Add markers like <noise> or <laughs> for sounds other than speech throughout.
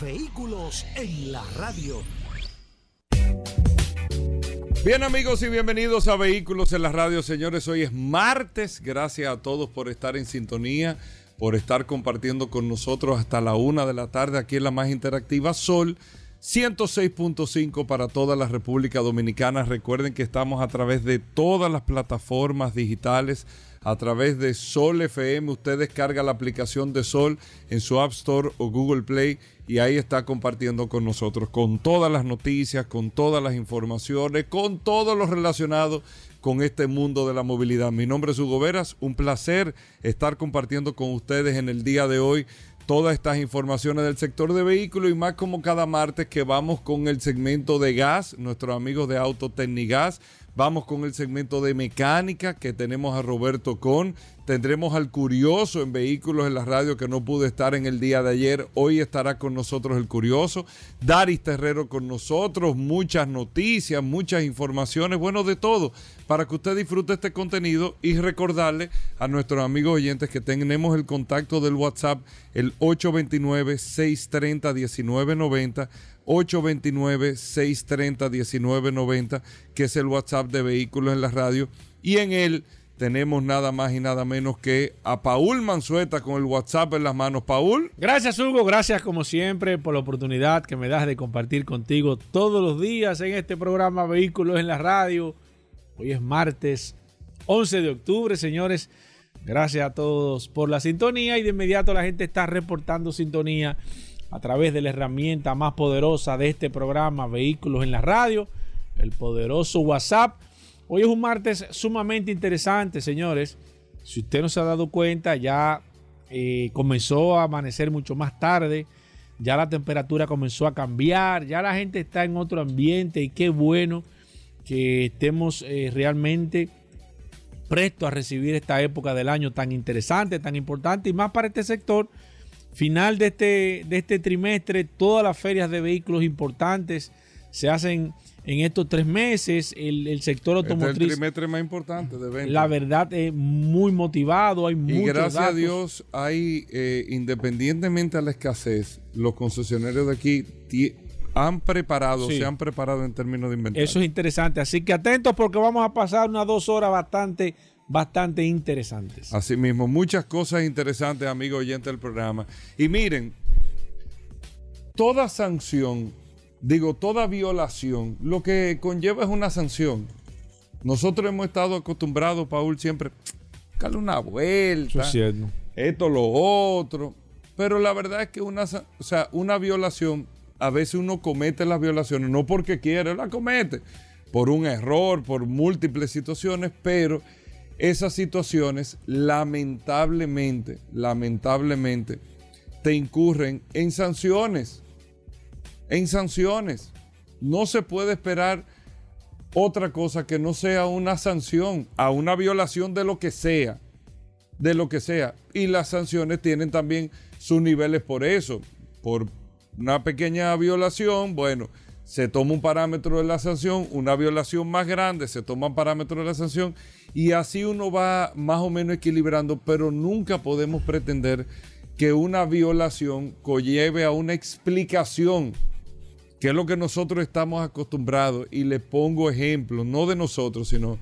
Vehículos en la radio. Bien amigos y bienvenidos a Vehículos en la radio, señores. Hoy es martes. Gracias a todos por estar en sintonía, por estar compartiendo con nosotros hasta la una de la tarde aquí en la más interactiva Sol 106.5 para toda la República Dominicana. Recuerden que estamos a través de todas las plataformas digitales, a través de Sol FM. Usted descarga la aplicación de Sol en su App Store o Google Play y ahí está compartiendo con nosotros, con todas las noticias, con todas las informaciones, con todo lo relacionado con este mundo de la movilidad. Mi nombre es Hugo Veras, un placer estar compartiendo con ustedes en el día de hoy todas estas informaciones del sector de vehículos y más como cada martes que vamos con el segmento de gas, nuestros amigos de Autotecnigas, vamos con el segmento de mecánica que tenemos a Roberto Con, tendremos al curioso en vehículos en la radio que no pudo estar en el día de ayer, hoy estará con nosotros el curioso, Daris Terrero con nosotros, muchas noticias, muchas informaciones, bueno, de todo para que usted disfrute este contenido y recordarle a nuestros amigos oyentes que tenemos el contacto del WhatsApp, el 829-630-1990, 829-630-1990, que es el WhatsApp de Vehículos en la Radio, y en él tenemos nada más y nada menos que a Paul Manzueta con el WhatsApp en las manos. Paul. Gracias Hugo, gracias como siempre por la oportunidad que me das de compartir contigo todos los días en este programa Vehículos en la Radio Hoy es martes 11 de octubre, señores. Gracias a todos por la sintonía y de inmediato la gente está reportando sintonía a través de la herramienta más poderosa de este programa, Vehículos en la Radio, el poderoso WhatsApp. Hoy es un martes sumamente interesante, señores. Si usted no se ha dado cuenta, ya eh, comenzó a amanecer mucho más tarde, ya la temperatura comenzó a cambiar, ya la gente está en otro ambiente y qué bueno que estemos eh, realmente prestos a recibir esta época del año tan interesante, tan importante y más para este sector. Final de este, de este trimestre, todas las ferias de vehículos importantes se hacen en estos tres meses. El, sector automotriz. Este es el trimestre más importante de venta. La verdad es muy motivado. Hay y gracias a Dios, hay, eh, independientemente a la escasez, los concesionarios de aquí han preparado, se han preparado en términos de inventario. Eso es interesante. Así que atentos porque vamos a pasar unas dos horas bastante, bastante interesantes. Así mismo, muchas cosas interesantes, amigos oyentes del programa. Y miren, toda sanción, digo, toda violación, lo que conlleva es una sanción. Nosotros hemos estado acostumbrados, Paul, siempre, darle una vuelta. Esto, lo otro. Pero la verdad es que una, o sea, una violación a veces uno comete las violaciones, no porque quiere, la comete, por un error, por múltiples situaciones, pero esas situaciones lamentablemente, lamentablemente, te incurren en sanciones, en sanciones. No se puede esperar otra cosa que no sea una sanción a una violación de lo que sea, de lo que sea. Y las sanciones tienen también sus niveles por eso, por una pequeña violación, bueno, se toma un parámetro de la sanción, una violación más grande, se toma un parámetro de la sanción y así uno va más o menos equilibrando, pero nunca podemos pretender que una violación conlleve a una explicación, que es lo que nosotros estamos acostumbrados, y le pongo ejemplos, no de nosotros, sino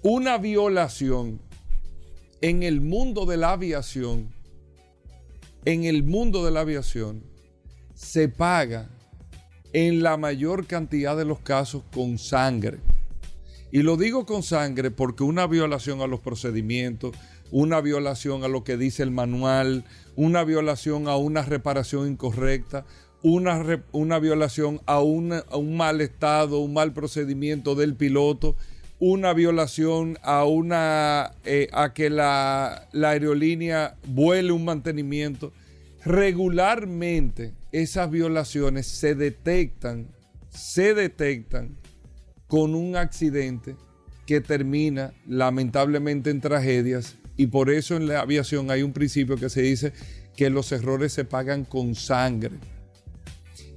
una violación en el mundo de la aviación, en el mundo de la aviación, se paga en la mayor cantidad de los casos con sangre. Y lo digo con sangre porque una violación a los procedimientos, una violación a lo que dice el manual, una violación a una reparación incorrecta, una, una violación a, un mal estado, un mal procedimiento del piloto, una violación a, una, eh, a que la, la aerolínea vuele un mantenimiento regularmente esas violaciones se detectan, se detectan con un accidente que termina lamentablemente en tragedias y por eso en la aviación hay un principio que se dice que los errores se pagan con sangre.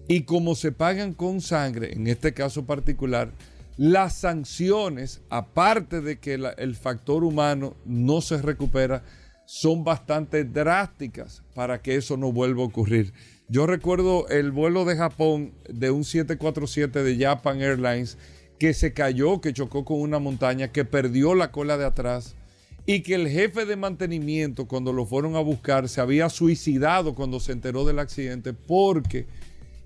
Y como se pagan con sangre, en este caso particular, las sanciones, aparte de que el factor humano no se recupera, son bastante drásticas para que eso no vuelva a ocurrir. Yo recuerdo el vuelo de Japón de un 747 de Japan Airlines que se cayó, que chocó con una montaña, que perdió la cola de atrás y que el jefe de mantenimiento cuando lo fueron a buscar se había suicidado cuando se enteró del accidente porque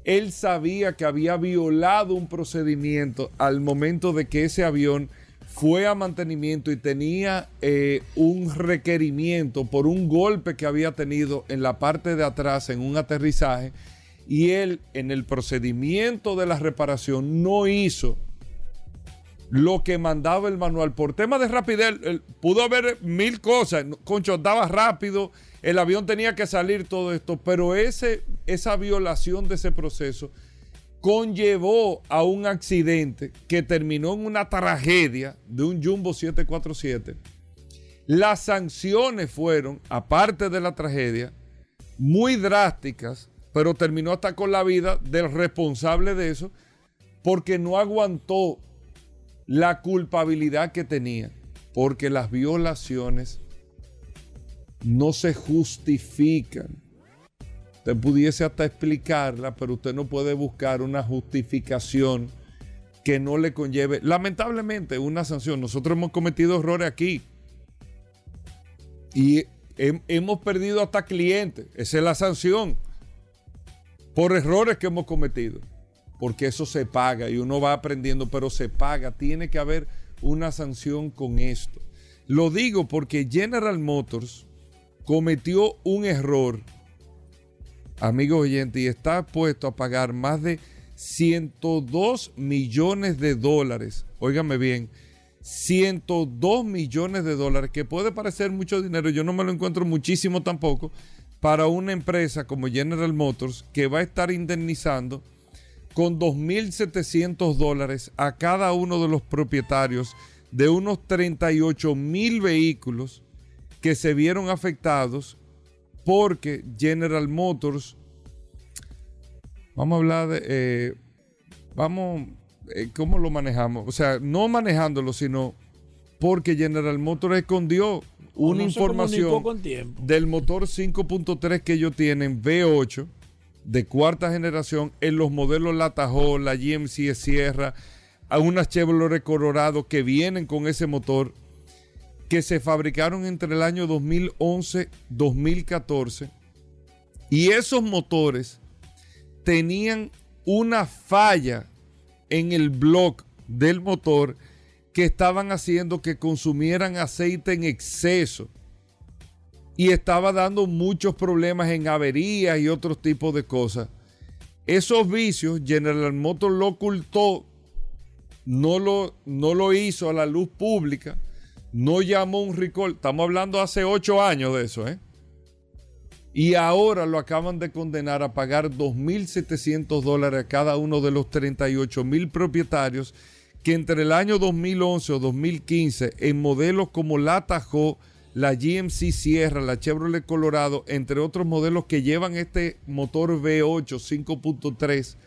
él sabía que había violado un procedimiento al momento de que ese avión fue a mantenimiento y tenía eh, un requerimiento por un golpe que había tenido en la parte de atrás en un aterrizaje y él en el procedimiento de la reparación no hizo lo que mandaba el manual. Por tema de rapidez, pudo haber mil cosas. Concho andaba rápido, el avión tenía que salir, todo esto. Pero ese, esa violación de ese proceso conllevó a un accidente que terminó en una tragedia de un Jumbo 747. Las sanciones fueron, aparte de la tragedia, muy drásticas, pero terminó hasta con la vida del responsable de eso, porque no aguantó la culpabilidad que tenía, porque las violaciones no se justifican. Usted pudiese hasta explicarla, pero usted no puede buscar una justificación que no le conlleve, lamentablemente, una sanción. Nosotros hemos cometido errores aquí y hemos perdido hasta clientes. Esa es la sanción por errores que hemos cometido porque eso se paga y uno va aprendiendo, pero se paga. Tiene que haber una sanción con esto. Lo digo porque General Motors cometió un error, amigos oyentes, y está puesto a pagar más de 102 millones de dólares. Óigame bien, 102 millones de dólares, que puede parecer mucho dinero, yo no me lo encuentro muchísimo tampoco, para una empresa como General Motors que va a estar indemnizando con 2.700 dólares a cada uno de los propietarios de unos 38 mil vehículos que se vieron afectados porque General Motors, vamos a hablar de, eh, vamos, eh, ¿cómo lo manejamos? O sea, no manejándolo, sino porque General Motors escondió una información del motor 5.3 que ellos tienen, V8, de cuarta generación en los modelos La Tahoe, la GMC Sierra, a unas Chevrolet Colorado que vienen con ese motor que se fabricaron entre el año 2011-2014 y esos motores tenían una falla en el bloque del motor que estaban haciendo que consumieran aceite en exceso y estaba dando muchos problemas en averías y otros tipos de cosas. Esos vicios General Motors lo ocultó, no lo, no lo hizo a la luz pública, no llamó un recall. Estamos hablando hace ocho años de eso, ¿eh? Y ahora lo acaban de condenar a pagar 2.700 dólares a cada uno de los 38 mil propietarios que entre el año 2011 o 2015 en modelos como la Tahoe la GMC Sierra, la Chevrolet Colorado, entre otros modelos que llevan este motor V8 5.3,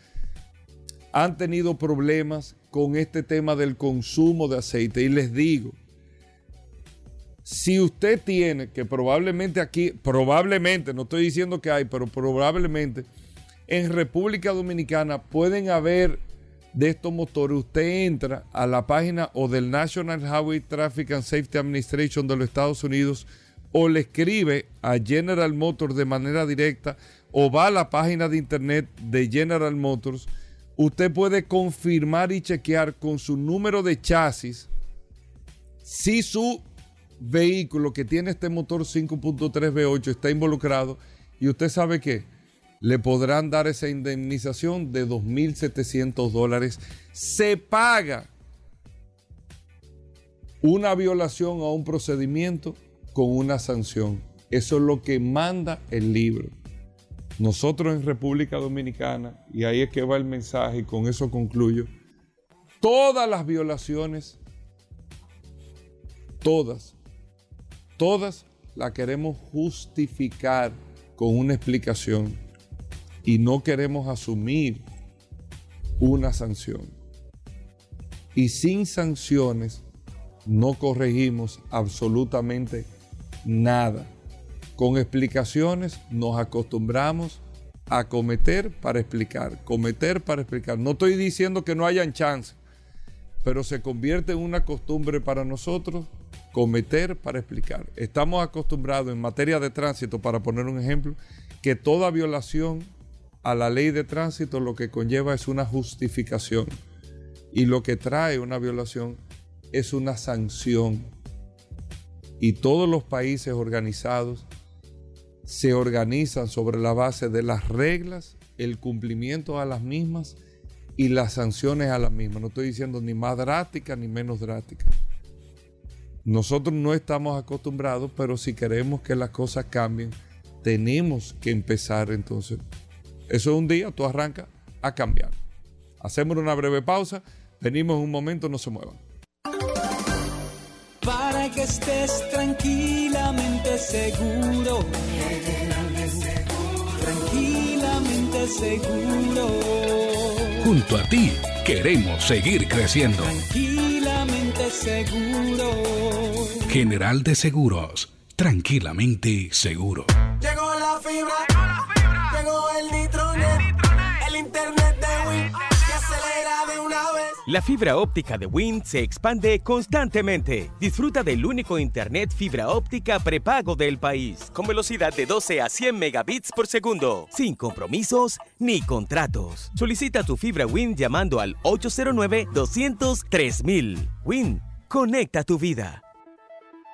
han tenido problemas con este tema del consumo de aceite. Y les digo, si usted tiene, que probablemente aquí, probablemente, no estoy diciendo que hay, pero probablemente en República Dominicana pueden haber de estos motores, usted entra a la página o del National Highway Traffic and Safety Administration de los Estados Unidos o le escribe a General Motors de manera directa o va a la página de internet de General Motors, usted puede confirmar y chequear con su número de chasis si su vehículo que tiene este motor 5.3 V8 está involucrado y usted sabe que le podrán dar esa indemnización de 2.700 dólares. Se paga una violación a un procedimiento con una sanción. Eso es lo que manda el libro. nosotros en República Dominicana, y ahí es que va el mensaje y con eso concluyo, todas las violaciones, todas, todas las queremos justificar con una explicación y no queremos asumir una sanción. Y sin sanciones no corregimos absolutamente nada. Con explicaciones nos acostumbramos a cometer para explicar, cometer para explicar. No estoy diciendo que no hayan chance, pero se convierte en una costumbre para nosotros cometer para explicar. Estamos acostumbrados en materia de tránsito, para poner un ejemplo, que toda violación a la ley de tránsito lo que conlleva es una justificación y lo que trae una violación es una sanción. Y todos los países organizados se organizan sobre la base de las reglas, el cumplimiento a las mismas y las sanciones a las mismas. No estoy diciendo ni más drásticas ni menos drásticas. Nosotros no estamos acostumbrados, pero si queremos que las cosas cambien, tenemos que empezar entonces. Eso es un día, tú arrancas a cambiar. Hacemos una breve pausa, venimos un momento, no se muevan. Para que estés tranquilamente seguro. Tranquilamente seguro. Junto a ti queremos seguir creciendo. Tranquilamente seguro. General de Seguros, tranquilamente seguro. Llegó la fibra, llegó el nitronet, el internet de Win que acelera de una vez. La fibra óptica de Wind se expande constantemente. Disfruta del único internet fibra óptica prepago del país, con velocidad de 12 a 100 megabits por segundo, sin compromisos ni contratos. Solicita tu fibra Wind llamando al 809 203 Wind, conecta tu vida.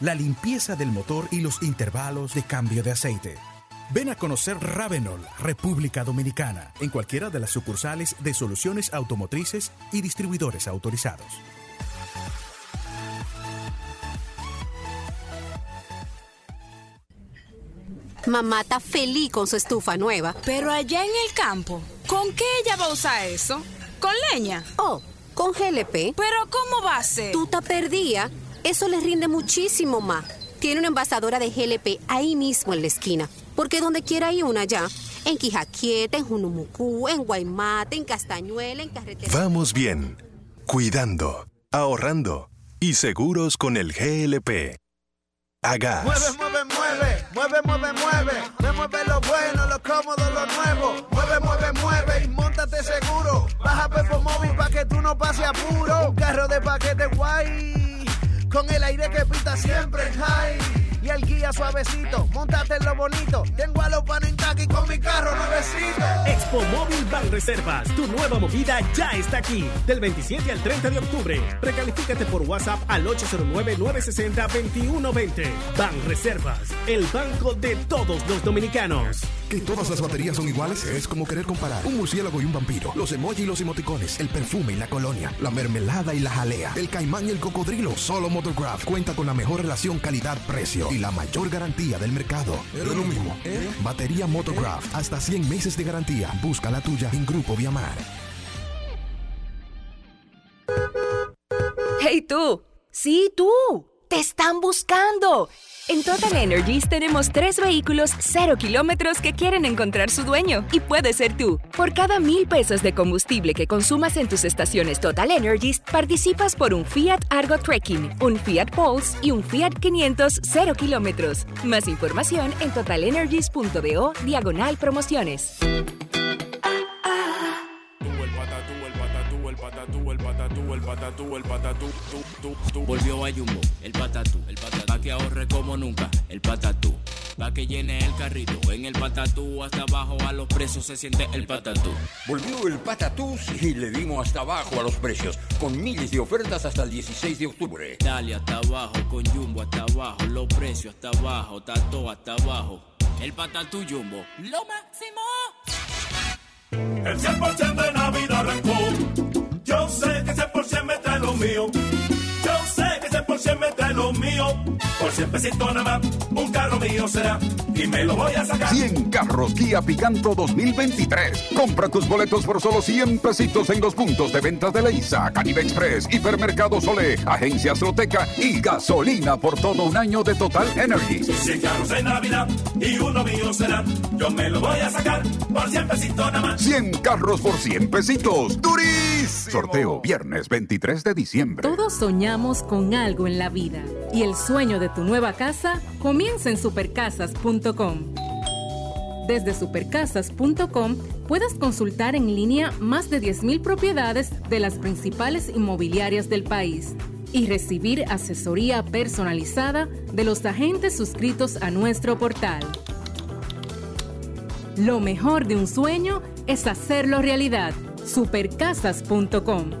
la limpieza del motor y los intervalos de cambio de aceite. Ven a conocer Ravenol, República Dominicana, en cualquiera de las sucursales de soluciones automotrices y distribuidores autorizados. Mamá está feliz con su estufa nueva. Pero allá en el campo, ¿con qué ella va a usar eso? ¿Con leña? Oh, con GLP. ¿Pero cómo va a ser? Tú te perdía. Eso le rinde muchísimo más. Tiene una envasadora de GLP ahí mismo en la esquina. Porque donde quiera hay una ya. En Quijaquieta, en Junumucú, en Guaymate, en Castañuela, en Carretera. Vamos bien. Cuidando, ahorrando y seguros con el GLP. Hagas. Mueve, mueve, mueve, mueve, mueve, mueve. Me mueve lo bueno, lo cómodo, lo nuevo. Mueve, mueve, mueve y montate seguro. Baja Pepo Móvil pa' que tú no pases apuro. Un carro de paquete guay. Con el aire que pita siempre en high. Y el guía suavecito, montate en lo bonito. Tengo a los panentaki con mi carro nuevecito. Expo Móvil Ban Reservas, tu nueva movida ya está aquí. Del 27 al 30 de octubre. Recalifícate por WhatsApp al 809-960-2120. Ban Reservas, el banco de todos los dominicanos. Que todas las baterías son iguales es como querer comparar un murciélago y un vampiro, los emojis y los emoticones, el perfume y la colonia, la mermelada y la jalea, el caimán y el cocodrilo. Solo Motograph cuenta con la mejor relación calidad-precio y la mayor garantía del mercado. Es lo mismo. Batería Motograph, hasta 100 meses de garantía. Busca la tuya en Grupo Viamar. ¡Hey tú! ¡Sí, tú! ¡Te están buscando! En Total Energies tenemos tres vehículos cero kilómetros que quieren encontrar su dueño y puede ser tú. Por cada mil pesos de combustible que consumas en tus estaciones Total Energies, participas por un Fiat Argo Trekking, un Fiat Pulse y un Fiat 500 cero kilómetros. Más información en totalenergies.do diagonal promociones. Patatú, el patatú, tú, tú, tú. Volvió a Jumbo, el patatú, el patatú. Pa' que ahorre como nunca, el patatú. Pa' que llene el carrito. En el patatú hasta abajo a los precios se siente el patatú. Volvió el patatús y le dimos hasta abajo a los precios, con miles de ofertas hasta el 16 de octubre. Dale hasta abajo, con Jumbo hasta abajo, los precios hasta abajo, tato hasta abajo. El patatú Jumbo, lo máximo. El 100% de Navidad. Me que ese por cien me trae lo mío. Por cien pesitos nada más, un carro mío será. Y me lo voy a sacar. 100 carros Kia Picanto 2023. Compra tus boletos por solo 100 pesitos en los puntos de ventas de Leisa, Caribe Express, Hipermercado Sole, Agencia Azteca y gasolina por todo un año de Total Energy. 100 carros en Navidad y uno mío será. Yo me lo voy a sacar por cien pesitos nada más. 100 carros por 100 pesitos. ¡Durísimo! Sorteo viernes 23 de diciembre. Todos soñamos con algo en la vida y el sueño de tu nueva casa comienza en supercasas.com. Desde supercasas.com puedes consultar en línea más de 10.000 propiedades de las principales inmobiliarias del país y recibir asesoría personalizada de los agentes suscritos a nuestro portal. Lo mejor de un sueño es hacerlo realidad. Supercasas.com.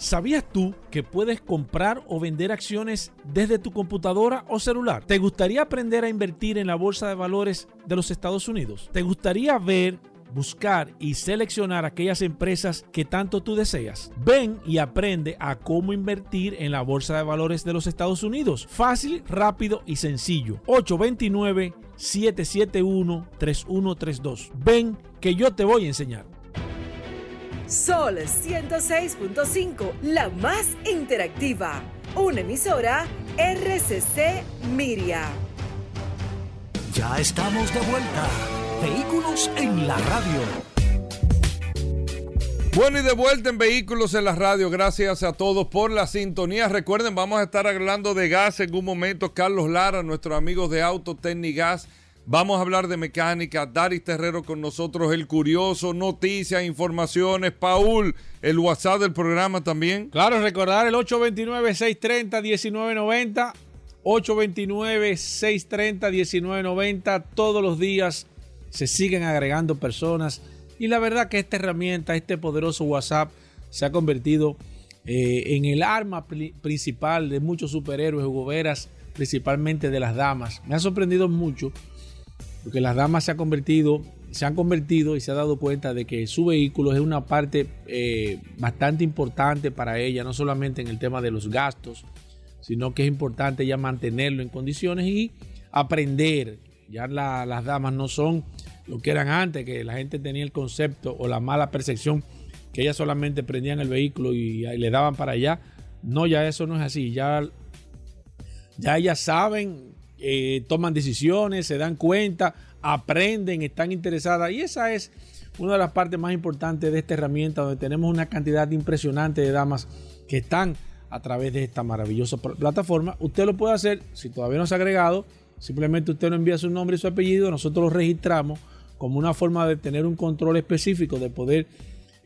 ¿Sabías tú que puedes comprar o vender acciones desde tu computadora o celular? ¿Te gustaría aprender a invertir en la bolsa de valores de los Estados Unidos? ¿Te gustaría ver, buscar y seleccionar aquellas empresas que tanto tú deseas? Ven y aprende a cómo invertir en la bolsa de valores de los Estados Unidos. Fácil, rápido y sencillo. 829 771-3132. Ven que yo te voy a enseñar. Sol 106.5, la más interactiva. Una emisora RCC Miria. Ya estamos de vuelta. Vehículos en la radio. Bueno, y de vuelta en Vehículos en la Radio. Gracias a todos por la sintonía. Recuerden, vamos a estar hablando de gas en un momento. Carlos Lara, nuestros amigos de Auto Gas. Vamos a hablar de mecánica. Daris Terrero con nosotros, el curioso, noticias, informaciones. Paul, el WhatsApp del programa también. Claro, recordar el 829-630-1990. 829-630-1990. Todos los días se siguen agregando personas. Y la verdad que esta herramienta, este poderoso WhatsApp, se ha convertido eh, en el arma principal de muchos superhéroes o goberas, principalmente de las damas. Me ha sorprendido mucho porque las damas se, ha convertido, se han convertido y se ha dado cuenta de que su vehículo es una parte eh, bastante importante para ella, no solamente en el tema de los gastos, sino que es importante ya mantenerlo en condiciones y aprender. Ya las damas no son lo que eran antes, que la gente tenía el concepto o la mala percepción que ellas solamente prendían el vehículo y, y le daban para allá. No, ya eso no es así. Ya, ya ellas saben eh, toman decisiones, se dan cuenta, aprenden, están interesadas. Y esa es una de las partes más importantes de esta herramienta, donde tenemos una cantidad impresionante de damas que están a través de esta maravillosa plataforma. Usted lo puede hacer si todavía no se ha agregado. Simplemente usted nos envía su nombre y su apellido, nosotros lo registramos como una forma de tener un control específico, de poder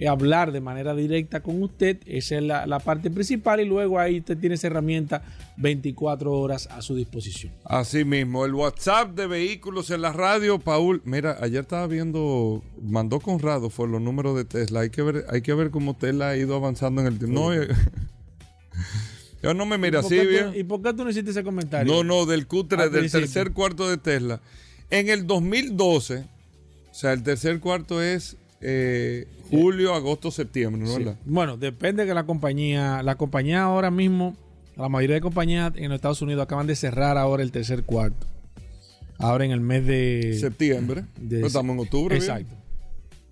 hablar de manera directa con usted. Esa es la, la, parte principal y luego ahí usted tiene esa herramienta 24 horas a su disposición. Así mismo, el WhatsApp de vehículos en la radio, Paul. Mira, ayer estaba viendo, mandó Conrado, fue los números de Tesla. Hay que ver, hay que ver cómo Tesla ha ido avanzando en el tiempo. No, eh, <laughs> yo no me mira así, bien. ¿Y por qué tú no hiciste ese comentario? No, no, del Q3, del tercer cuarto de Tesla. En el 2012, o sea, el tercer cuarto es eh, julio, agosto, septiembre, ¿no? Sí. Bueno, depende de la compañía. La compañía ahora mismo, la mayoría de compañías en los Estados Unidos acaban de cerrar ahora el tercer cuarto. Ahora en el mes de septiembre. De, estamos en octubre. Exacto. Bien.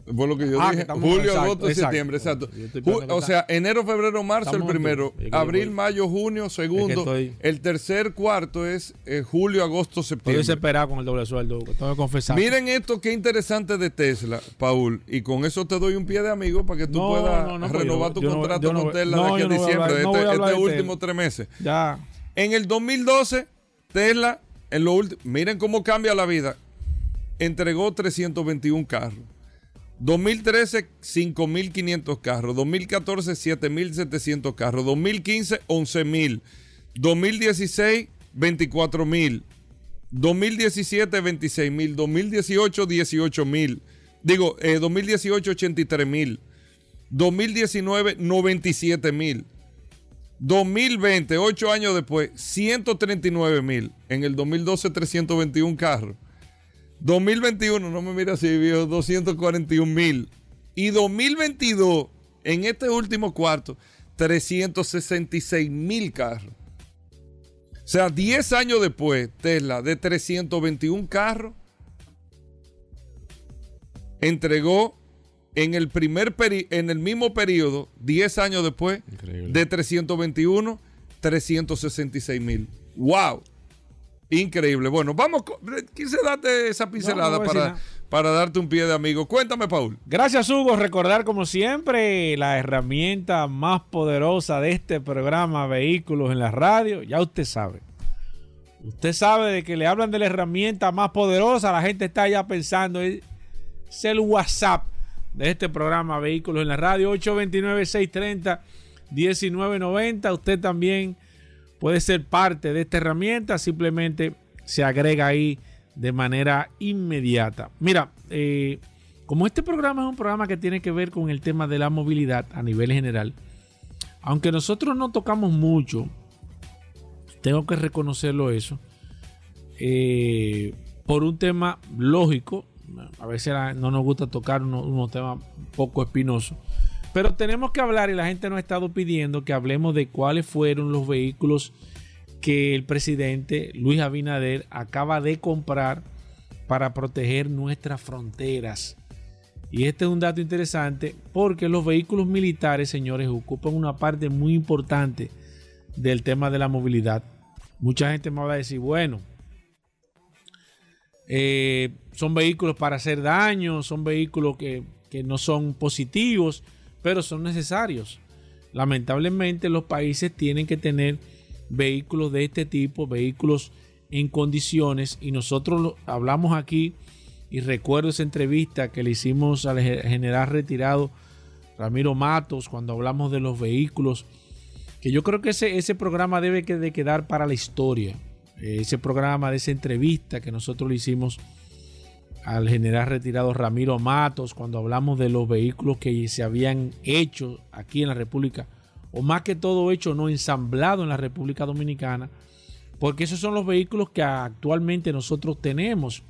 Fue lo que yo ah, dije. Que Julio, exacto, agosto, exacto, septiembre, exacto. Ju o sea, enero, febrero, marzo, el primero. Abril, mayo, junio, segundo. Es estoy... El tercer cuarto es eh, julio, agosto, septiembre. Estoy desesperado con el doble sueldo, tengo que confesar. Miren esto, qué interesante de Tesla, Paul. Y con eso te doy un pie de amigo para que tú no, puedas no, no, renovar yo, tu yo contrato con Tesla de aquí a diciembre, hablar, este, este este último tres meses. Ya. En el 2012, Tesla, en lo último, miren cómo cambia la vida. Entregó 321 carros. 2013, 5.500 carros. 2014, 7.700 carros. 2015, 11.000. 2016, 24.000. 2017, 26 mil. 2018, 18 mil. Digo, eh, 2018, 83 mil. 2019, 97 mil. 2020, 8 años después, 139 mil. En el 2012, 321 carros. 2021, no me mira así, viejo, 241 mil. Y 2022, en este último cuarto, 366 mil carros. O sea, 10 años después, Tesla de 321 carros entregó en el primer peri- en el mismo periodo, 10 años después, de 321, 366 mil. ¡Wow! Increíble. Bueno, vamos, quise darte esa pincelada No, no para, para darte un pie de amigo. Cuéntame, Paul. Gracias, Hugo. Recordar, como siempre, la herramienta más poderosa de este programa Vehículos en la Radio. Ya usted sabe. Usted sabe de que le hablan de la herramienta más poderosa. La gente está ya pensando. Es el WhatsApp de este programa Vehículos en la Radio. 829-630-1990. Usted también puede ser parte de esta herramienta. Simplemente se agrega ahí de manera inmediata. Mira, eh, como este programa es un programa que tiene que ver con el tema de la movilidad a nivel general, aunque nosotros no tocamos mucho, tengo que reconocerlo eso, eh, por un tema lógico, a veces no nos gusta tocar unos, unos temas poco espinosos, pero tenemos que hablar y la gente nos ha estado pidiendo que hablemos de cuáles fueron los vehículos que el presidente Luis Abinader acaba de comprar para proteger nuestras fronteras. Y este es un dato interesante porque los vehículos militares, señores, ocupan una parte muy importante del tema de la movilidad. Mucha gente me va a decir, bueno, eh, son vehículos para hacer daño, son vehículos que, que no son positivos, pero son necesarios. Lamentablemente los países tienen que tener vehículos de este tipo, vehículos en condiciones, y nosotros hablamos aquí, y recuerdo esa entrevista que le hicimos al ge- general retirado Ramiro Matos cuando hablamos de los vehículos, que yo creo que ese, ese programa debe que- de quedar para la historia. Ese programa de esa entrevista que nosotros le hicimos al general retirado Ramiro Matos cuando hablamos de los vehículos que se habían hecho aquí en la República, o más que todo hecho, no ensamblado en la República Dominicana, porque esos son los vehículos que actualmente nosotros tenemos.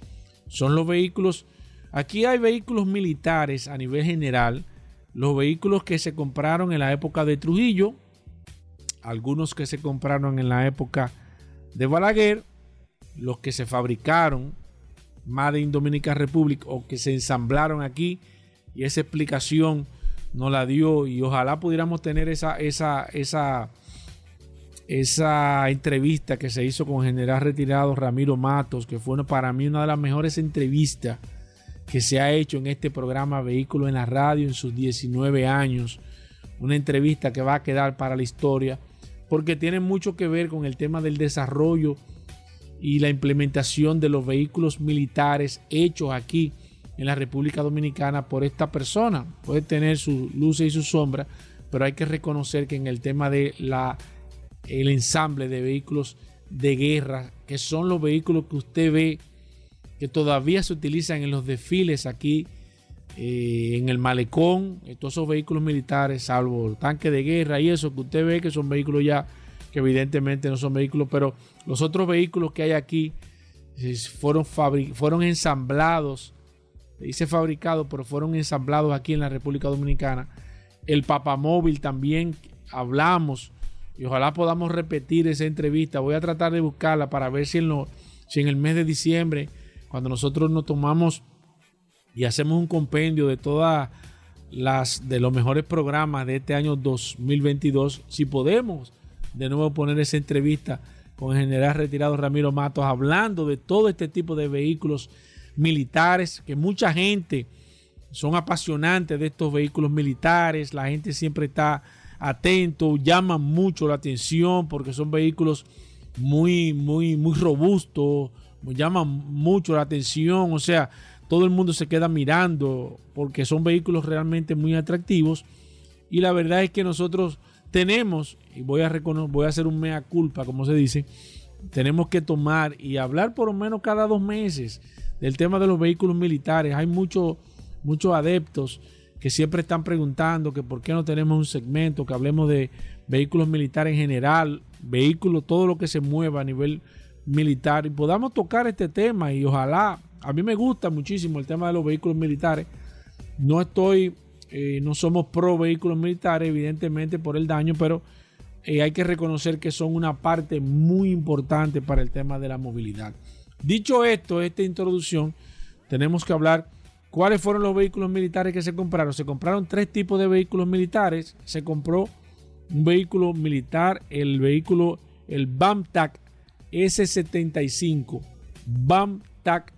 Son los vehículos, aquí hay vehículos militares a nivel general, los vehículos que se compraron en la época de Trujillo, algunos que se compraron en la época de Balaguer, los que se fabricaron Made in Dominican Republic o que se ensamblaron aquí y esa explicación nos la dio y ojalá pudiéramos tener esa esa esa esa entrevista que se hizo con general retirado Ramiro Matos, que fue para mí una de las mejores entrevistas que se ha hecho en este programa Vehículo en la Radio en sus 19 años. Una entrevista que va a quedar para la historia porque tiene mucho que ver con el tema del desarrollo y la implementación de los vehículos militares hechos aquí en la República Dominicana por esta persona. Puede tener sus luces y sus sombras, pero hay que reconocer que en el tema de la el ensamble de vehículos de guerra, que son los vehículos que usted ve que todavía se utilizan en los desfiles aquí eh, en el malecón, eh, todos esos vehículos militares, salvo el tanque de guerra y eso que usted ve que son vehículos ya que evidentemente no son vehículos, pero los otros vehículos que hay aquí eh, fueron, fueron ensamblados, dice fabricados, pero fueron ensamblados aquí en la República Dominicana. El papamóvil también hablamos y ojalá podamos repetir esa entrevista. Voy a tratar de buscarla para ver si en, lo- si en el mes de diciembre, cuando nosotros nos tomamos y hacemos un compendio de todas las de los mejores programas de este año 2022, si podemos de nuevo poner esa entrevista con el general retirado Ramiro Matos hablando de todo este tipo de vehículos militares que mucha gente son apasionantes de estos vehículos militares, la gente siempre está atento, llaman mucho la atención porque son vehículos muy, muy, muy robustos, llaman mucho la atención, o sea, todo el mundo se queda mirando porque son vehículos realmente muy atractivos y la verdad es que nosotros tenemos, y voy a, voy a hacer un mea culpa, como se dice, tenemos que tomar y hablar por lo menos cada dos meses del tema de los vehículos militares. Hay muchos muchos adeptos que siempre están preguntando que por qué no tenemos un segmento que hablemos de vehículos militares en general, vehículos, todo lo que se mueva a nivel militar y podamos tocar este tema y ojalá, a mí me gusta muchísimo el tema de los vehículos militares. No estoy, eh, no somos pro vehículos militares, evidentemente por el daño, pero eh, hay que reconocer que son una parte muy importante para el tema de la movilidad. Dicho esto, esta introducción, tenemos que hablar cuáles fueron los vehículos militares que se compraron. Se compraron tres tipos de vehículos militares. Se compró un vehículo militar, el vehículo, el BAMTAC S75. BAMTAC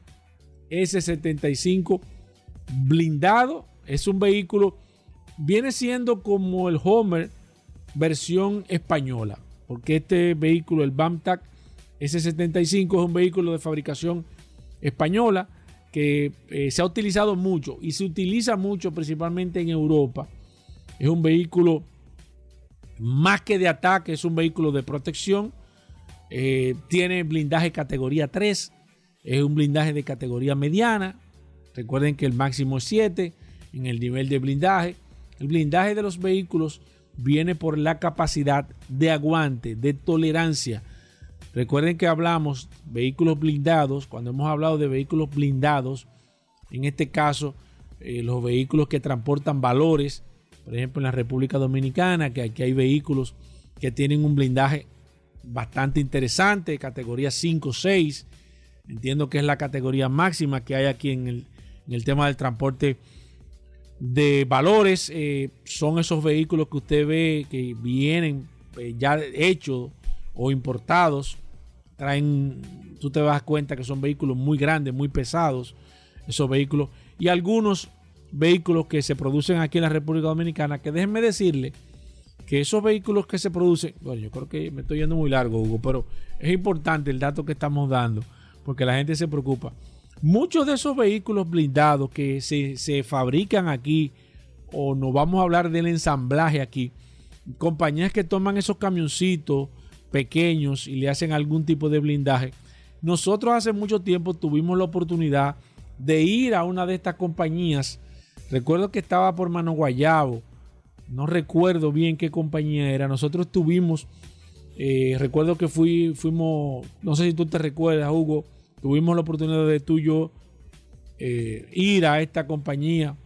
S75 blindado. Es un vehículo, viene siendo como el Homer versión española. Porque este vehículo, el BAMTAC S75, es un vehículo de fabricación española que eh, se ha utilizado mucho y se utiliza mucho principalmente en Europa. Es un vehículo más que de ataque, es un vehículo de protección. Eh, tiene blindaje categoría 3, es un blindaje de categoría mediana. Recuerden que el máximo es 7 en el nivel de blindaje. El blindaje de los vehículos viene por la capacidad de aguante, de tolerancia. Recuerden que hablamos vehículos blindados, cuando hemos hablado de vehículos blindados, en este caso eh, los vehículos que transportan valores, por ejemplo en la República Dominicana, que aquí hay vehículos que tienen un blindaje bastante interesante, categoría 5 6, entiendo que es la categoría máxima que hay aquí en el, en el tema del transporte de valores eh, son esos vehículos que usted ve que vienen eh, ya hechos o importados. Traen, tú te das cuenta que son vehículos muy grandes, muy pesados, esos vehículos. Y algunos vehículos que se producen aquí en la República Dominicana, que déjenme decirle que esos vehículos que se producen, bueno, yo creo que me estoy yendo muy largo, Hugo, pero es importante el dato que estamos dando, porque la gente se preocupa. Muchos de esos vehículos blindados que se, fabrican aquí, o nos vamos a hablar del ensamblaje aquí, compañías que toman esos camioncitos pequeños y le hacen algún tipo de blindaje. Nosotros hace mucho tiempo tuvimos la oportunidad de ir a una de estas compañías. Recuerdo que estaba por Mano Guayabo. No recuerdo bien qué compañía era. Nosotros tuvimos, eh, recuerdo que fui, fuimos, no sé si tú te recuerdas, Hugo, tuvimos la oportunidad de tú y yo eh, ir a esta compañía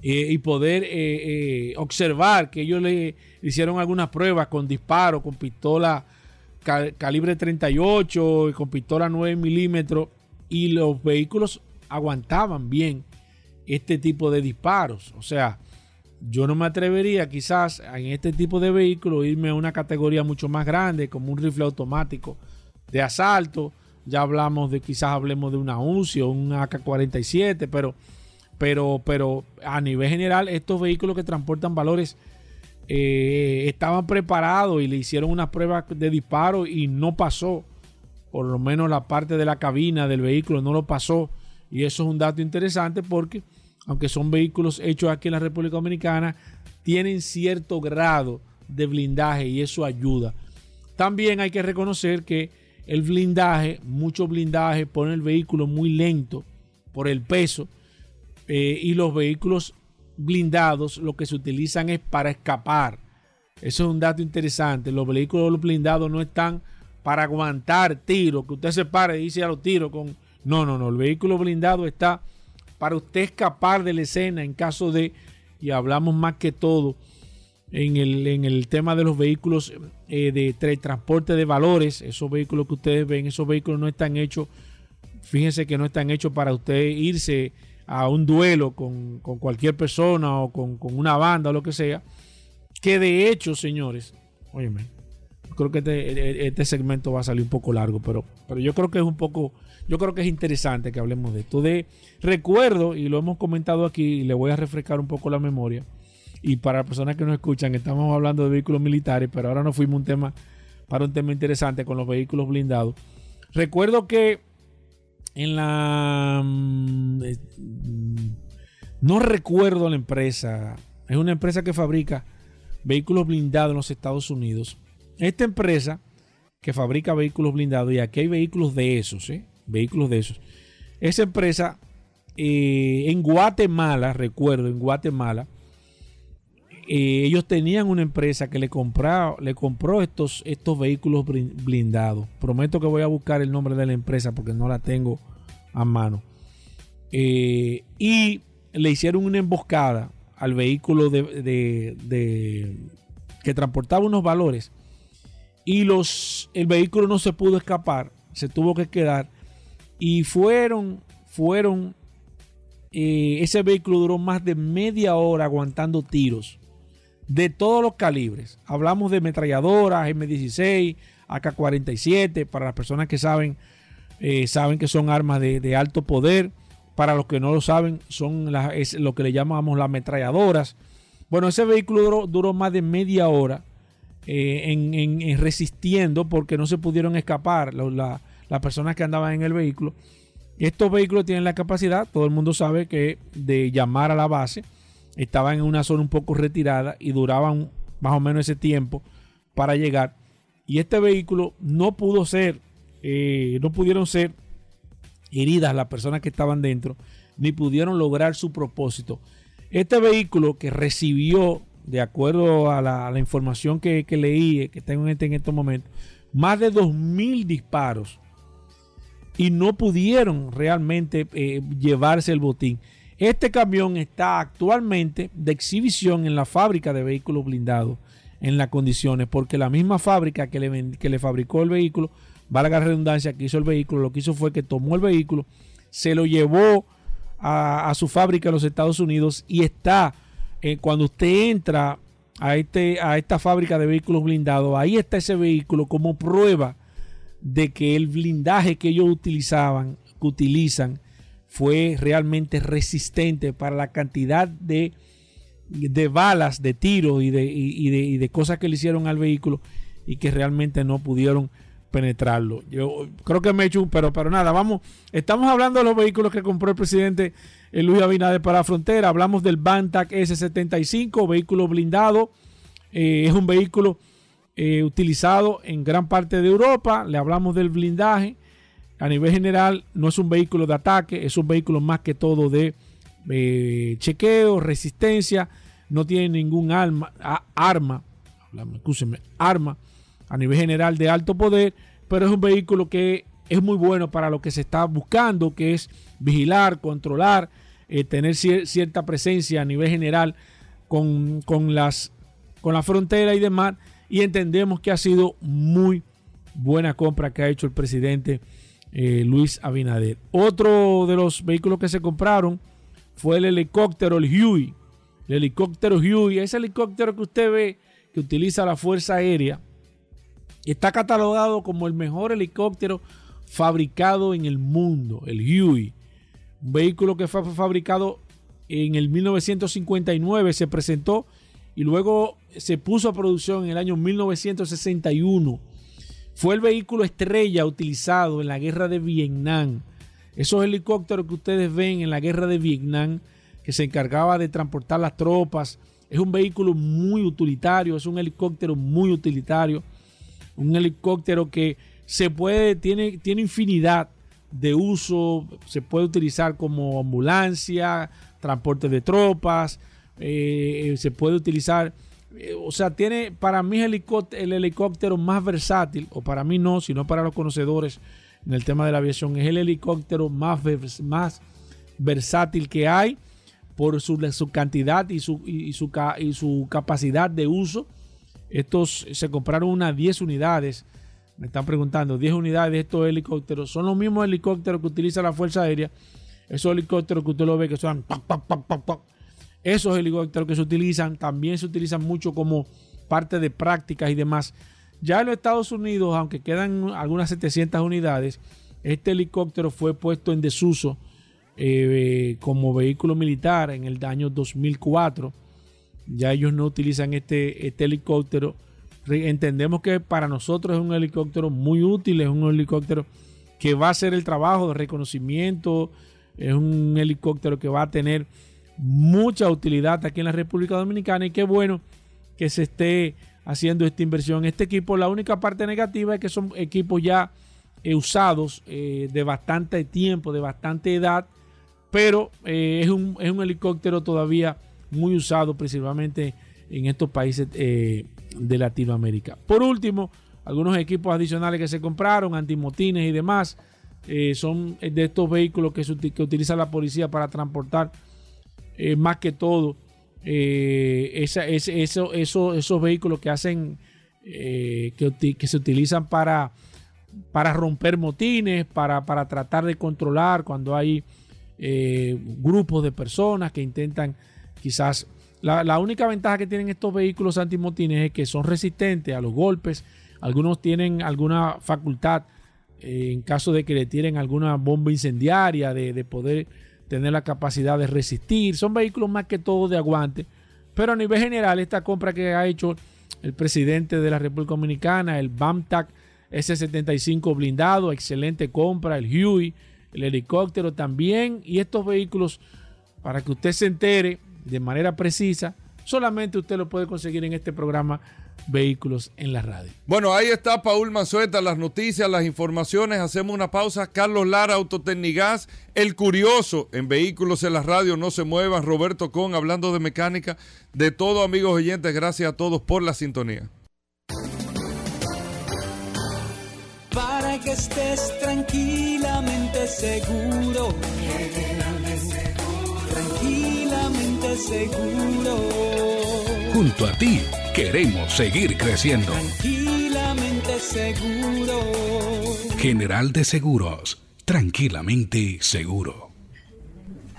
eh, y poder eh, observar que ellos le hicieron algunas pruebas con disparos, con pistola calibre 38 y con pistola 9 milímetros y los vehículos aguantaban bien este tipo de disparos. O sea, yo no me atrevería quizás en este tipo de vehículo irme a una categoría mucho más grande como un rifle automático de asalto ya hablamos de, quizás hablemos de una UCI o un AK-47, pero, pero, pero a nivel general, estos vehículos que transportan valores eh, estaban preparados y le hicieron una prueba de disparo y no pasó. Por lo menos la parte de la cabina del vehículo no lo pasó. Y eso es un dato interesante porque, aunque son vehículos hechos aquí en la República Dominicana, tienen cierto grado de blindaje y eso ayuda. También hay que reconocer que el blindaje, mucho blindaje, pone el vehículo muy lento por el peso eh, y los vehículos blindados lo que se utilizan es para escapar. Eso es un dato interesante. Los vehículos blindados no están para aguantar tiros, que usted se pare y dice a los tiros con... No, no, no. El vehículo blindado está para usted escapar de la escena en caso de, y hablamos más que todo, en el, en el tema de los vehículos eh, de transporte de valores, esos vehículos que ustedes ven, esos vehículos no están hechos, fíjense que no están hechos para usted irse a un duelo con, cualquier persona o con, una banda o lo que sea, que de hecho, señores, óyeme, creo que este, e, e, este, segmento va a salir un poco largo, pero, pero yo creo que es un poco, yo creo que es interesante que hablemos de esto. De recuerdo, y lo hemos comentado aquí, y le voy a refrescar un poco la memoria, y para personas que nos escuchan, estamos hablando de vehículos militares, pero ahora nos fuimos un tema para un tema interesante con los vehículos blindados. Recuerdo que en la... Mm, eh, no recuerdo la empresa. Es una empresa que fabrica vehículos blindados en los Estados Unidos. Esta empresa que fabrica vehículos blindados y aquí hay vehículos de esos, ¿eh? vehículos de esos. Esa empresa eh, en Guatemala, recuerdo, en Guatemala, eh, ellos tenían una empresa que le, compró, le compró estos, estos vehículos blindados. Prometo que voy a buscar el nombre de la empresa porque no la tengo a mano. Eh, y le hicieron una emboscada al vehículo que transportaba unos valores y los, el vehículo no se pudo escapar, se tuvo que quedar y fueron, fueron, eh, ese vehículo duró más de media hora aguantando tiros de todos los calibres. Hablamos de metralladoras, M16, AK-47, para las personas que saben, eh, saben que son armas de, alto poder. Para los que no lo saben, son es lo que le llamamos las ametralladoras. Bueno, ese vehículo duró, más de media hora eh, en, resistiendo porque no se pudieron escapar las personas que andaban en el vehículo. Estos vehículos tienen la capacidad, todo el mundo sabe que de llamar a la base estaban en una zona un poco retirada y duraban más o menos ese tiempo para llegar. Y este vehículo no pudo ser, eh, no pudieron ser heridas las personas que estaban dentro, ni pudieron lograr su propósito. Este vehículo que recibió, de acuerdo a la, información que, leí, que tengo en este, en estos momentos, más de 2.000 disparos y no pudieron realmente eh, llevarse el botín. Este camión está actualmente de exhibición en la fábrica de vehículos blindados en las condiciones, porque la misma fábrica que le, que le fabricó el vehículo, valga la redundancia, que hizo el vehículo, lo que hizo fue que tomó el vehículo, se lo llevó a, su fábrica en los Estados Unidos y está, eh, cuando usted entra a, este, a esta fábrica de vehículos blindados, ahí está ese vehículo como prueba de que el blindaje que ellos utilizaban, que utilizan, fue realmente resistente para la cantidad de, de balas, de tiros y de, y, de, cosas que le hicieron al vehículo y que realmente no pudieron penetrarlo. Yo creo que me he hecho un, pero, pero nada, vamos, estamos hablando de los vehículos que compró el presidente eh, Luis Abinader para la frontera, hablamos del Bantac S75, vehículo blindado, eh, es un vehículo eh, utilizado en gran parte de Europa, le hablamos del blindaje, a nivel general no es un vehículo de ataque, es un vehículo más que todo de eh, chequeo, resistencia, no tiene ningún arma, arma, arma a nivel general de alto poder, pero es un vehículo que es muy bueno para lo que se está buscando, que es vigilar, controlar, eh, tener cierta presencia a nivel general con, las, con la frontera y demás. Y entendemos que ha sido muy buena compra que ha hecho el presidente eh, Luis Abinader. Otro de los vehículos que se compraron fue el helicóptero, el Huey. El helicóptero Huey, ese helicóptero que usted ve que utiliza la Fuerza Aérea, está catalogado como el mejor helicóptero fabricado en el mundo, el Huey. Un vehículo que fue fabricado en el 1959, se presentó y luego se puso a producción en el año 1961 fue el vehículo estrella utilizado en la guerra de Vietnam. Esos helicópteros que ustedes ven en la guerra de Vietnam, que se encargaba de transportar las tropas, es un vehículo muy utilitario, es un helicóptero muy utilitario, un helicóptero que se puede, tiene, tiene infinidad de uso, se puede utilizar como ambulancia, transporte de tropas, eh, se puede utilizar eh, o sea, tiene para mí el helicóptero, más versátil, o para mí no, sino para los conocedores en el tema de la aviación, es el helicóptero más, más versátil que hay por su, su cantidad y su, y, su, y su capacidad de uso. Estos se compraron unas 10 unidades. Me están preguntando, 10 unidades de estos helicópteros. Son los mismos helicópteros que utiliza la Fuerza Aérea. Esos helicópteros que usted lo ve que son esos helicópteros que se utilizan también se utilizan mucho como parte de prácticas y demás. Ya en los Estados Unidos, aunque quedan algunas 700 unidades, este helicóptero fue puesto en desuso eh, como vehículo militar en el año 2004. Ya ellos no utilizan este, este helicóptero. Entendemos que para nosotros es un helicóptero muy útil, es un helicóptero que va a hacer el trabajo de reconocimiento, es un helicóptero que va a tener mucha utilidad aquí en la República Dominicana y qué bueno que se esté haciendo esta inversión. Este equipo, la única parte negativa es que son equipos ya eh, usados eh, de bastante tiempo, de bastante edad, pero eh, es, un, helicóptero todavía muy usado, principalmente en estos países de Latinoamérica. Por último, algunos equipos adicionales que se compraron, antimotines y demás, son de estos vehículos que, que utiliza la policía para transportar más que todo eso, esos vehículos que hacen, que, que se utilizan para para romper motines, para, para tratar de controlar cuando hay eh, grupos de personas que intentan quizás... La, única ventaja que tienen estos vehículos antimotines es que son resistentes a los golpes. Algunos tienen alguna facultad eh, en caso de que le tiren alguna bomba incendiaria, de, de poder tener la capacidad de resistir. Son vehículos más que todo de aguante. Pero a nivel general, esta compra que ha hecho el presidente de la República Dominicana, el BAMTAC, S-75 blindado, excelente compra, el Huey, el helicóptero también. Y estos vehículos, para que usted se entere de manera precisa, solamente usted lo puede conseguir en este programa Vehículos en la Radio. Bueno, ahí está Paul Manzueta, las noticias, las informaciones. Hacemos una pausa. Carlos Lara, Autotecnigas, El Curioso en Vehículos en la Radio. No se muevan. Roberto Con, hablando de mecánica. De todo, amigos oyentes, gracias a todos por la sintonía. para que estés tranquilamente seguro. Tranquilamente seguro. Junto a ti queremos seguir creciendo. Tranquilamente seguro. General de Seguros, tranquilamente seguro.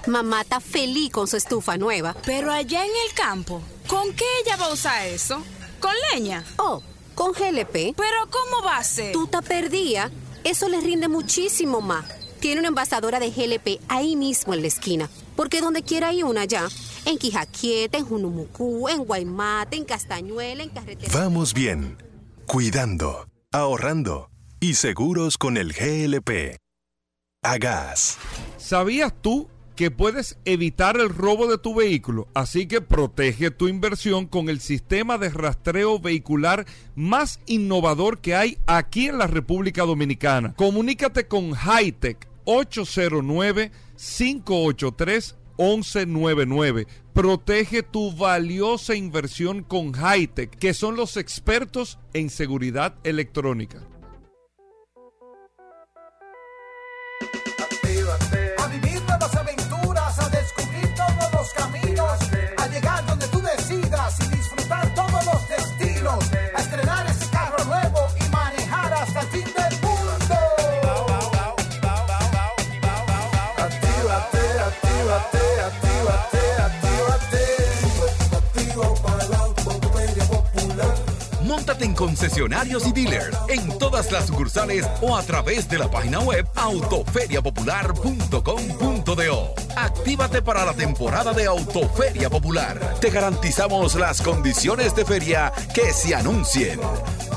Mamá está feliz con su estufa nueva. Pero allá en el campo, ¿con qué ella va a usar eso? ¿Con leña? Oh con GLP. ¿Pero cómo va a ser? Tú te perdía. Eso le rinde muchísimo más. Tiene una envasadora de GLP ahí mismo en la esquina. Porque donde quiera hay una ya. En Quijaquieta, en Junumucú, en Guaymate, en Castañuela, en Carretera. Vamos bien. Cuidando, ahorrando y seguros con el GLP. Agas. ¿Sabías tú que puedes evitar el robo de tu vehículo, así que protege tu inversión con el sistema de rastreo vehicular más innovador que hay aquí en la República Dominicana. Comunícate con Hightech 809 583 1199. Protege tu valiosa inversión con Hightech, que son los expertos en seguridad electrónica. Concesionarios y dealers, en todas las sucursales o a través de la página web autoferiapopular.com.do. Actívate para la temporada de Autoferia Popular. Te garantizamos las condiciones de feria que se anuncien.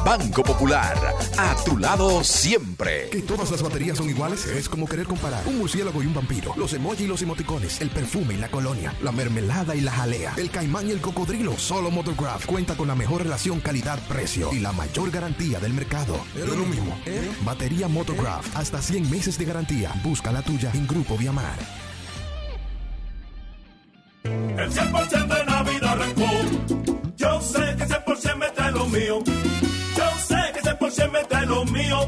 Banco Popular, a tu lado siempre. Que todas las baterías son iguales es como querer comparar un murciélago y un vampiro. Los emojis y los emoticones, el perfume y la colonia, la mermelada y la jalea, el caimán y el cocodrilo. Solo Motograph cuenta con la mejor relación calidad-precio y la mayor garantía del mercado. Es lo mismo. ¿Eh? Batería Motograph, hasta 100 meses de garantía. Busca la tuya en Grupo Viamar. El 100% de Navidad arrancó. Yo sé que 100% me trae lo mío. Yo sé que 100% me trae lo mío.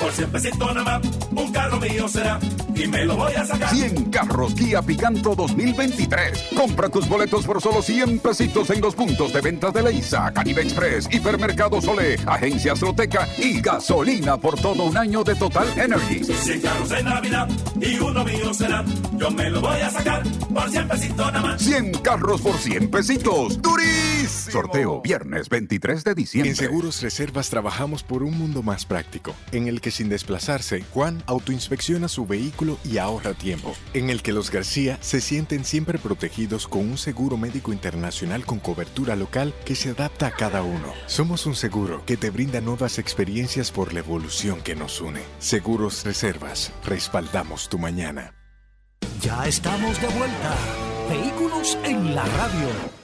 Por 100 pesitos nada más, un carro mío será. Y me lo voy a sacar. 100 carros Kia Picanto 2023. Compra tus boletos por solo 100 pesitos en los puntos de ventas de Leisa, Caribe Express, Hipermercado Sole, Agencia Azteca y gasolina por todo un año de Total Energy. 100 carros en Navidad y uno mío será. Yo me lo voy a sacar por 100 pesitos nada más. 100 carros por 100 pesitos. ¡Durísimo! Sorteo viernes 23 de diciembre. En Seguros Reservas trabajamos por un mundo más práctico, en el que sin desplazarse, Juan autoinspecciona su vehículo y ahorra tiempo, en el que los García se sienten siempre protegidos con un seguro médico internacional con cobertura local que se adapta a cada uno. Somos un seguro que te brinda nuevas experiencias por la evolución que nos une. Seguros Reservas, respaldamos tu mañana. Ya estamos de vuelta. Vehículos en la radio.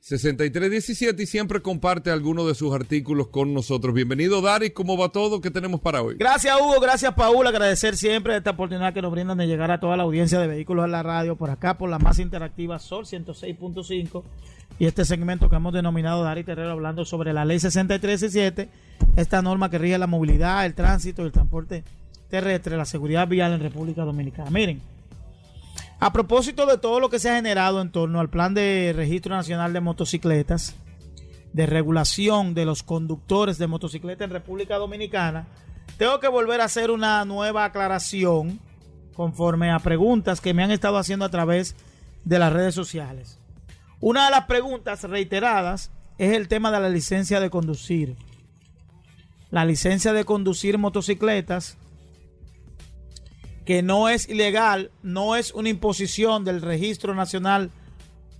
6317 y siempre comparte algunos de sus artículos con nosotros. Bienvenido, Daris. ¿Cómo va todo? ¿Qué tenemos para hoy? Gracias, Hugo. Gracias, Paul. Agradecer siempre esta oportunidad que nos brindan de llegar a toda la audiencia de vehículos en la radio por acá, por la más interactiva Sol 106.5 y este segmento que hemos denominado Daris Terrero hablando sobre la ley 6317, esta norma que rige la movilidad, el tránsito y el transporte terrestre, la seguridad vial en República Dominicana. Miren, a propósito de todo lo que se ha generado en torno al plan de registro nacional de motocicletas, de regulación de los conductores de motocicletas en República Dominicana, tengo que volver a hacer una nueva aclaración conforme a preguntas que me han estado haciendo a través de las redes sociales. Una de las preguntas reiteradas es el tema de la licencia de conducir. La licencia de conducir motocicletas que no es ilegal, no es una imposición del Registro Nacional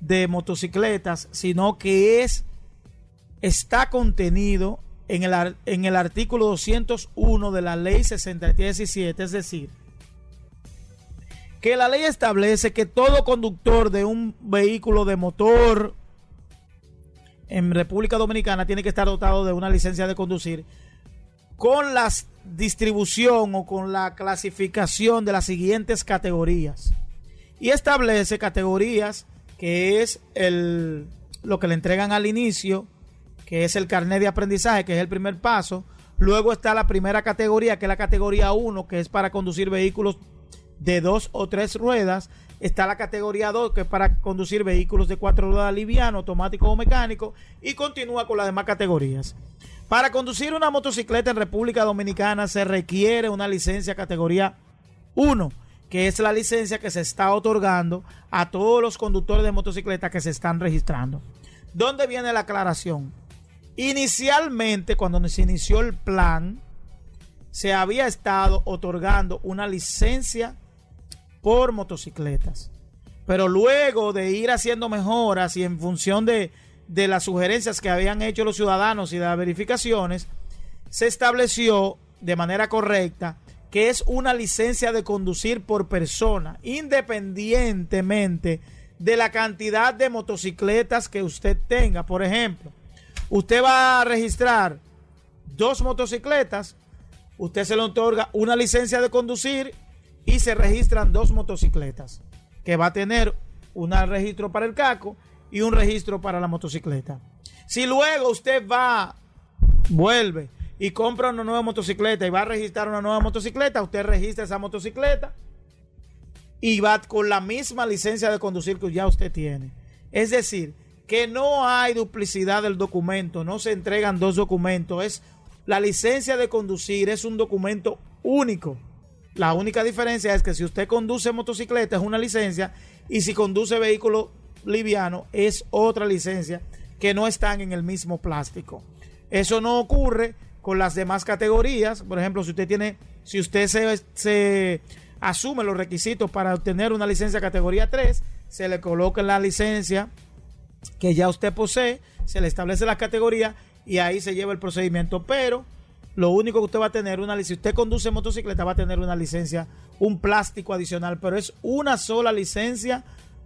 de Motocicletas, sino que es está contenido en el, artículo 201 de la ley 6317, es decir, que la ley establece que todo conductor de un vehículo de motor en República Dominicana tiene que estar dotado de una licencia de conducir con la distribución o con la clasificación de las siguientes categorías. Y establece categorías que es el, lo que le entregan al inicio, que es el carnet de aprendizaje, que es el primer paso. Luego está la primera categoría, que es la categoría 1, que es para conducir vehículos de dos o tres ruedas. Está la categoría 2, que es para conducir vehículos de cuatro ruedas liviano, automático o mecánico. Y continúa con las demás categorías. Para conducir una motocicleta en República Dominicana se requiere una licencia categoría 1, que es la licencia que se está otorgando a todos los conductores de motocicletas que se están registrando. ¿Dónde viene la aclaración? Inicialmente, cuando se inició el plan, se había estado otorgando una licencia por motocicletas. Pero luego de ir haciendo mejoras y en función de, de las sugerencias que habían hecho los ciudadanos y de las verificaciones, se estableció de manera correcta que es una licencia de conducir por persona, independientemente de la cantidad de motocicletas que usted tenga. Por ejemplo, usted va a registrar dos motocicletas, usted se le otorga una licencia de conducir y se registran dos motocicletas, que va a tener un registro para el caco y un registro para la motocicleta. Si luego usted va, vuelve y compra una nueva motocicleta y va a registrar una nueva motocicleta, usted registra esa motocicleta y va con la misma licencia de conducir que ya usted tiene. Es decir, que no hay duplicidad del documento, no se entregan dos documentos, es la licencia de conducir es un documento único. La única diferencia es que si usted conduce motocicleta es una licencia y si conduce vehículo liviano es otra licencia que no están en el mismo plástico. Eso no ocurre con las demás categorías. Por ejemplo, si usted tiene, si usted se, asume los requisitos para obtener una licencia categoría 3, se le coloca la licencia que ya usted posee, se le establece la categoría y ahí se lleva el procedimiento. Pero lo único que usted va a tener una si usted conduce motocicleta va a tener una licencia, un plástico adicional, pero es una sola licencia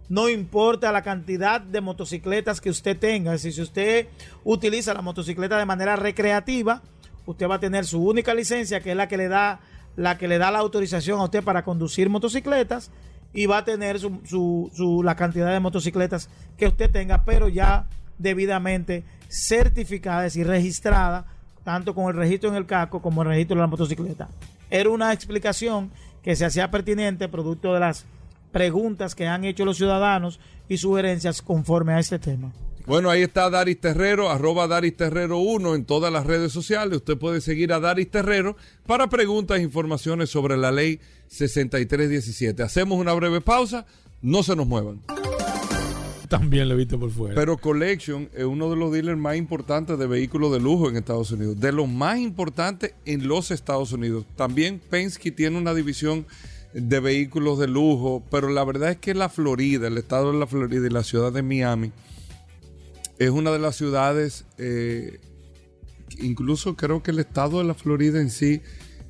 no importa la cantidad de motocicletas que usted tenga. Si usted utiliza la motocicleta de manera recreativa, usted va a tener su única licencia, que es la que le da la que le da la autorización a usted para conducir motocicletas y va a tener su, la cantidad de motocicletas que usted tenga, pero ya debidamente certificadas y registradas, tanto con el registro en el casco como el registro de la motocicleta. Era una explicación que se hacía pertinente producto de las preguntas que han hecho los ciudadanos y sugerencias conforme a este tema. Bueno, ahí está Daris Terrero, arroba Daris Terrero 1 en todas las redes sociales. Usted puede seguir a Daris Terrero para preguntas e informaciones sobre la ley 6317. Hacemos una breve pausa, no se nos muevan. También lo he visto por fuera. Pero Collection es uno de los dealers más importantes de vehículos de lujo en Estados Unidos, de los más importantes en los Estados Unidos. También Penske tiene una división de vehículos de lujo, pero la verdad es que la Florida, el estado de la Florida y la ciudad de Miami es una de las ciudades, eh, incluso creo que el estado de la Florida en sí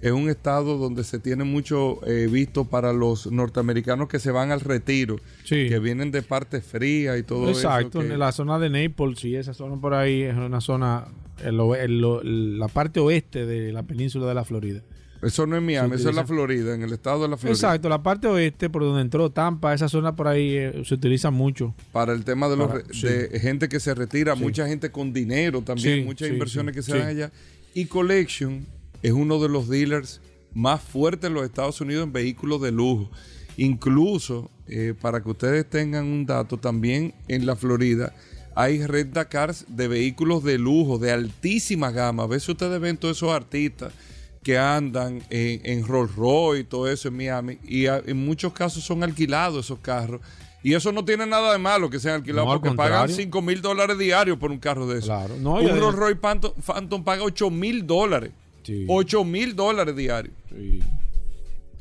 es un estado donde se tiene mucho eh, visto para los norteamericanos que se van al retiro, que vienen de parte fría y todo Exacto, eso. en la zona de Naples y esa zona por ahí es una zona, el- la parte oeste de la península de la Florida. Eso no es Miami, eso es la Florida, en el estado de la Florida. Exacto, la parte oeste por donde entró Tampa, esa zona por ahí eh, se utiliza mucho. Para el tema de, los Para- re- sí. de gente que se retira, Sí. mucha gente con dinero también, Sí, muchas inversiones que se dan allá. Y Collection es uno de los dealers más fuertes en los Estados Unidos en vehículos de lujo. Incluso, eh, para que ustedes tengan un dato, también en la Florida hay renta cars de vehículos de lujo, de altísima gama. A veces ustedes ven todos esos artistas que andan en, en Rolls Royce y todo eso en Miami, y a- en muchos casos son alquilados esos carros. Y eso no tiene nada de malo que sean alquilados, No, porque pagan contrario. 5 mil dólares diarios por un carro de eso. Claro. No, y un Rolls Royce Phantom, Phantom paga 8 mil dólares. 8 mil dólares diarios.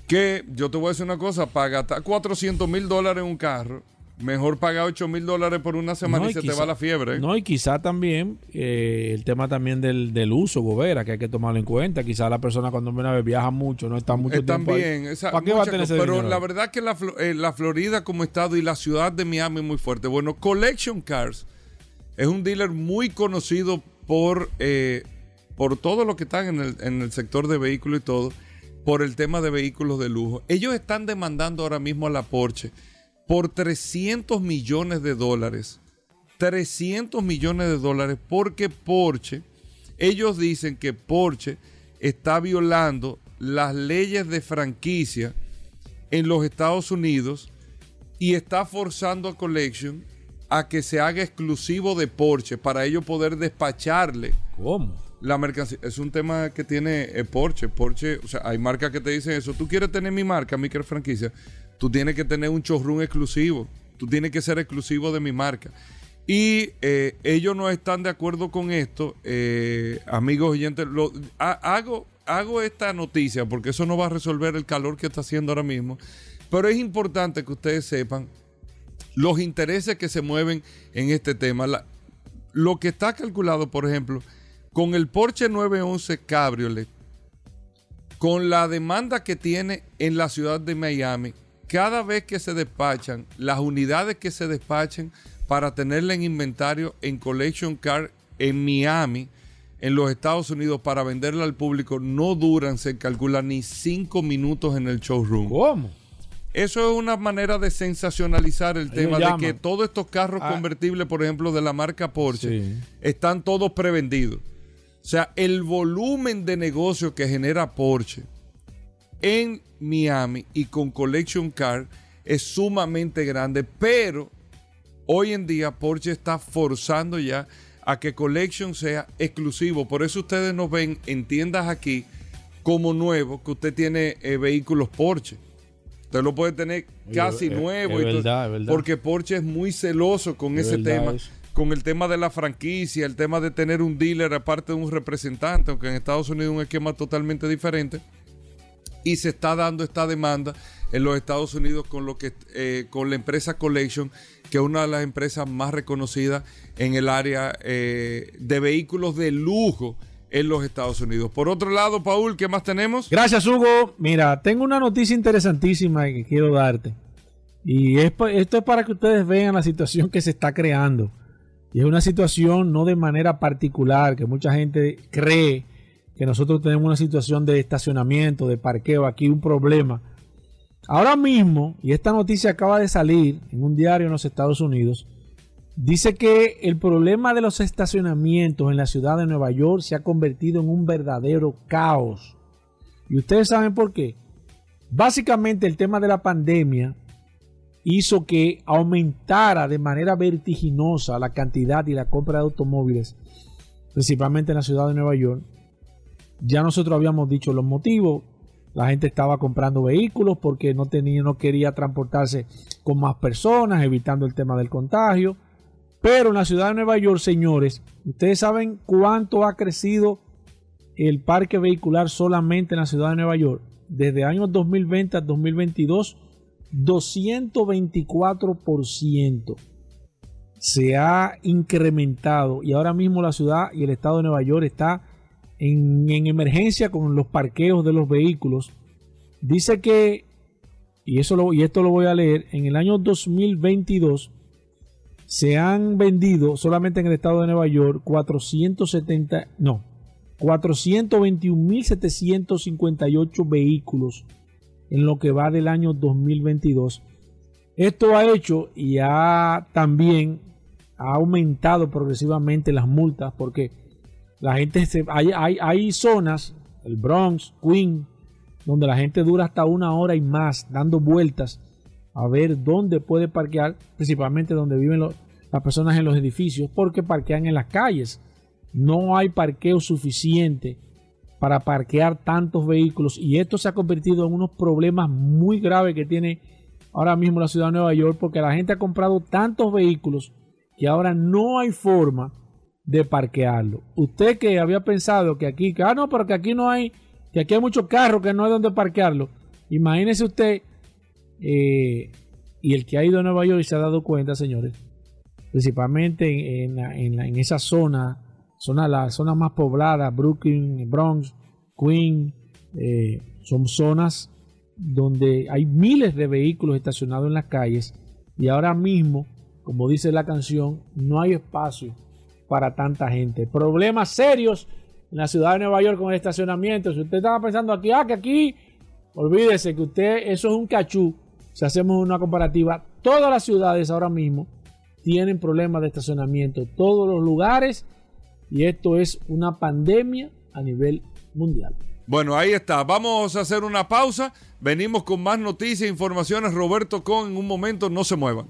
Que yo te voy a decir una cosa, gastar 400 mil dólares en un carro, mejor pagar 8 mil dólares por una semana No, y se te va la fiebre. No, y quizá también eh, el tema también del, del uso, Gobera, que hay que tomarlo en cuenta. Quizá la persona cuando viene a ver viaja mucho, no está mucho tiempo ahí. también, esa- ¿Para qué va a tener ese Pero dinero la ahí? verdad que la, eh, la Florida como estado y la ciudad de Miami es muy fuerte. Bueno, Collection Cars es un dealer muy conocido por, eh, por todo lo que están en el, en el sector de vehículos y todo, por el tema de vehículos de lujo. Ellos están demandando ahora mismo a la Porsche por 300 millones de dólares. 300 millones de dólares porque Porsche, ellos dicen que Porsche está violando las leyes de franquicia en los Estados Unidos y está forzando a Collection a que se haga exclusivo de Porsche para ellos poder despacharle. ¿Cómo? La mercancía. Es un tema que tiene eh, Porsche. Porsche, o sea, hay marcas que te dicen eso. Tú quieres tener mi marca, mi franquicia. Tú tienes que tener un showroom exclusivo. Tú tienes que ser exclusivo de mi marca. Y eh, ellos no están de acuerdo con esto, eh, amigos oyentes. Lo, ha- hago, hago esta noticia porque eso no va a resolver el calor que está haciendo ahora mismo. Pero es importante que ustedes sepan los intereses que se mueven en este tema. Lo que está calculado, por ejemplo, con el Porsche 911 Cabriolet, con la demanda que tiene en la ciudad de Miami, cada vez que se despachan, las unidades que se despachen para tenerla en inventario en Collection Car en Miami, en los Estados Unidos, para venderla al público, no duran, se calcula, ni cinco minutos en el showroom. ¿Cómo? Eso es una manera de sensacionalizar el tema de que todos estos carros Ah. convertibles, por ejemplo, de la marca Porsche, están todos prevendidos. O sea, el volumen de negocio que genera Porsche en Miami y con Collection Car es sumamente grande, pero hoy en día Porsche está forzando ya a que Collection sea exclusivo. Por eso ustedes nos ven en tiendas aquí como nuevo, que usted tiene eh, vehículos Porsche. Usted lo puede tener casi es- nuevo. es verdad, es verdad. Porque Porsche es muy celoso con Es ese tema eso. con el tema de la franquicia, el tema de tener un dealer aparte de un representante, aunque en Estados Unidos es un esquema totalmente diferente. Y se está dando esta demanda en los Estados Unidos con lo que eh, con la empresa Collection, que es una de las empresas más reconocidas en el área eh, de vehículos de lujo en los Estados Unidos. Por otro lado, Paul, ¿qué más tenemos? Gracias, Hugo. Mira, tengo una noticia interesantísima que quiero darte. Y esto es para que ustedes vean la situación que se está creando. Y es una situación no de manera particular, que mucha gente cree que nosotros tenemos una situación de estacionamiento, de parqueo, aquí un problema. Ahora mismo, y esta noticia acaba de salir en un diario en los Estados Unidos, dice que el problema de los estacionamientos en la ciudad de Nueva York se ha convertido en un verdadero caos. ¿Y ustedes saben por qué? Básicamente el tema de la pandemia hizo que aumentara de manera vertiginosa la cantidad y la compra de automóviles, principalmente en la ciudad de Nueva York. Ya nosotros habíamos dicho los motivos. La gente estaba comprando vehículos porque no tenía, no quería transportarse con más personas, evitando el tema del contagio. Pero en la ciudad de Nueva York, señores, ustedes saben cuánto ha crecido el parque vehicular solamente en la ciudad de Nueva York. desde años 2020 a 2022, 224% se ha incrementado y ahora mismo la ciudad y el estado de Nueva York está en, en emergencia con los parqueos de los vehículos. Dice que, y, eso y esto lo voy a leer, en el año 2022 se han vendido solamente en el estado de Nueva York 470, no, 421.758 vehículos en lo que va del año 2022. Esto ha hecho y ha también ha aumentado progresivamente las multas porque la gente se, hay, hay, hay zonas, el Bronx, Queen, donde la gente dura hasta una hora y más dando vueltas a ver dónde puede parquear, principalmente donde viven las personas en los edificios, porque parquean en las calles. No hay parqueo suficiente para parquear tantos vehículos y esto se ha convertido en unos problemas muy graves que tiene ahora mismo la ciudad de Nueva York porque la gente ha comprado tantos vehículos que ahora no hay forma de parquearlo. Usted que había pensado que aquí, ah, no, pero que aquí no hay, que aquí hay muchos carros que no hay donde parquearlo. Imagínese usted, eh, y el que ha ido a Nueva York y se ha dado cuenta, señores, principalmente en, en la- en esa zona, zona, la zona más poblada, Brooklyn, Bronx, Queen, eh, son zonas donde hay miles de vehículos estacionados en las calles y ahora mismo, como dice la canción, no hay espacio para tanta gente. Problemas serios en la ciudad de Nueva York con el estacionamiento. Si usted estaba pensando aquí, ah, que aquí, olvídese que usted, eso es un cachú. Si hacemos una comparativa, todas las ciudades ahora mismo tienen problemas de estacionamiento, todos los lugares, y esto es una pandemia a nivel mundial. Bueno, ahí está. Vamos a hacer una pausa. Venimos con más noticias e informaciones. Roberto Con en un momento. No se muevan.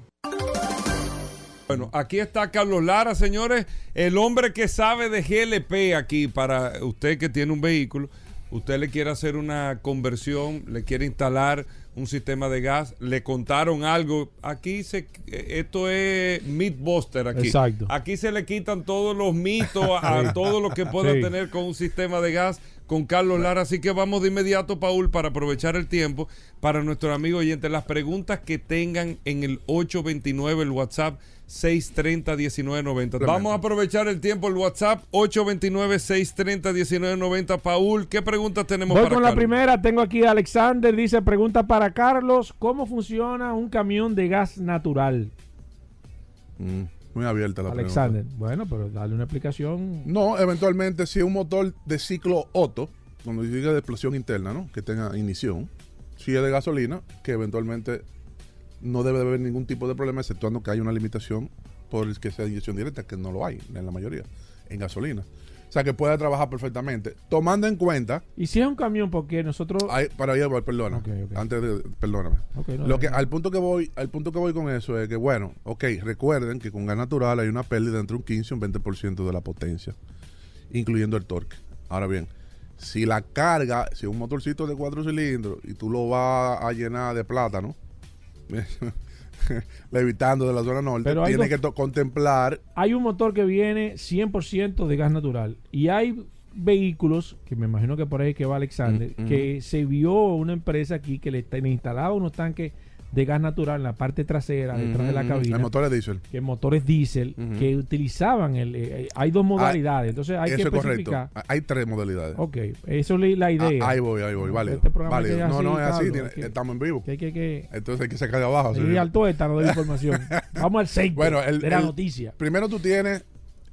Bueno, aquí está Carlos Lara, señores. El hombre que sabe de GLP aquí para usted que tiene un vehículo. Usted le quiere hacer una conversión, le quiere instalar un sistema de gas, le contaron algo. Aquí se, esto es Mythbuster aquí. Exacto. Aquí se le quitan todos los mitos <laughs> a Sí. todo lo que pueda Sí. tener con un sistema de gas con Carlos Lara. Así que vamos de inmediato, Paul, para aprovechar el tiempo para nuestro amigo oyente. Las preguntas que tengan en el 829, el WhatsApp 630-1990. Vamos a aprovechar el tiempo, el WhatsApp 829-630-1990. Paul, ¿qué preguntas tenemos Voy para con la primera, tengo aquí a Alexander, dice, pregunta para Carlos, ¿cómo funciona un camión de gas natural? Mm, muy abierta la Alexander, pregunta. bueno, pero dale una explicación. No, eventualmente si es un motor de ciclo Otto, cuando diga de explosión interna, ¿no? Que tenga ignición. Si es de gasolina, que eventualmente no debe de haber ningún tipo de problema, exceptuando que haya una limitación por el que sea inyección directa, que no lo hay en la mayoría, en gasolina. O sea que puede trabajar perfectamente. Tomando en cuenta Y si es un camión, porque nosotros... Ay, para allá voy, perdona. Antes de, perdóname. No, Lo que, no. al punto que voy, al punto que voy con eso es que, bueno, ok, recuerden que con gas natural hay una pérdida entre un 15 y un 20% de la potencia, incluyendo el torque. Ahora bien, si la carga, si es un motorcito de cuatro cilindros y tú lo vas a llenar de plátano, <laughs> levitando de la zona norte, Pero dos- que contemplar Hay un motor que viene 100% de gas natural y hay vehículos, que me imagino que por ahí que va Alexander, Mm, mm. que se vio una empresa aquí que le, le instalaba unos tanques de gas natural en la parte trasera, detrás de la Mm, cabina. El motor es diésel. Que motores diésel que utilizaban el. eh, hay dos modalidades, entonces hay Eso que es correcto. especificar. Hay tres modalidades. Ok, eso es la idea. Ah, ahí voy, ahí voy, vale. Este programa vale. No, así, no es así, tiene- que- estamos en vivo. que que- Entonces hay que sacar de abajo. Sí, así. al tuétano de la información. <laughs> Vamos al aceite Bueno, el, de la el- noticia. Primero tú tienes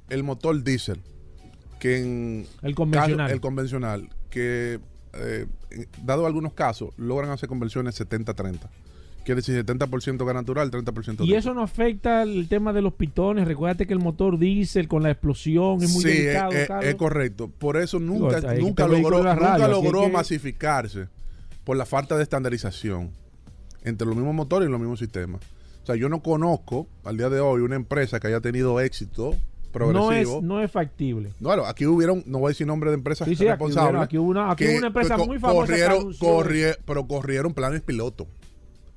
el motor diésel, que en El convencional. caso- el convencional, que eh, dado algunos casos logran hacer conversiones 70-30. Quiere decir 70% gas natural, 30% Y eso no afecta el tema de los pitones. Recuérdate que el motor diésel con la explosión es muy sí, delicado. es, es- Carlos. es correcto. Por eso nunca, Digo, nunca logró, nunca logró que- masificarse por la falta de estandarización entre los mismos motores y los mismos sistemas. O sea, yo no conozco al día de hoy una empresa que haya tenido éxito progresivo. no, es, no es factible. Bueno, aquí hubieron, no voy a decir nombre de empresas Sí, sí, responsables. aquí hubo una- aquí hubo una empresa muy famosa Corrieron, corrie- pero corrieron planes piloto.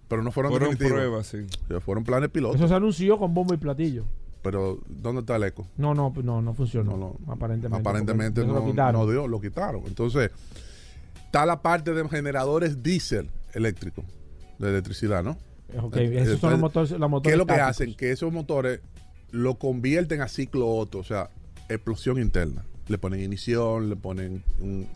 Pero no fueron, Fueron pruebas, sí. O sea, fueron planes piloto. Eso se anunció con bombo y platillo. Pero, ¿dónde está el eco? No, no, no, no funcionó. aparentemente. Aparentemente porque no, lo quitaron. no dio, lo quitaron. Entonces, Está la parte de generadores diésel eléctricos, de electricidad, ¿no? Ok, Eh, esos son los motores, los motores ¿Qué es lo que hacen? Que esos motores lo convierten a ciclo Otto, o sea, explosión interna. Le ponen ignición, le ponen un-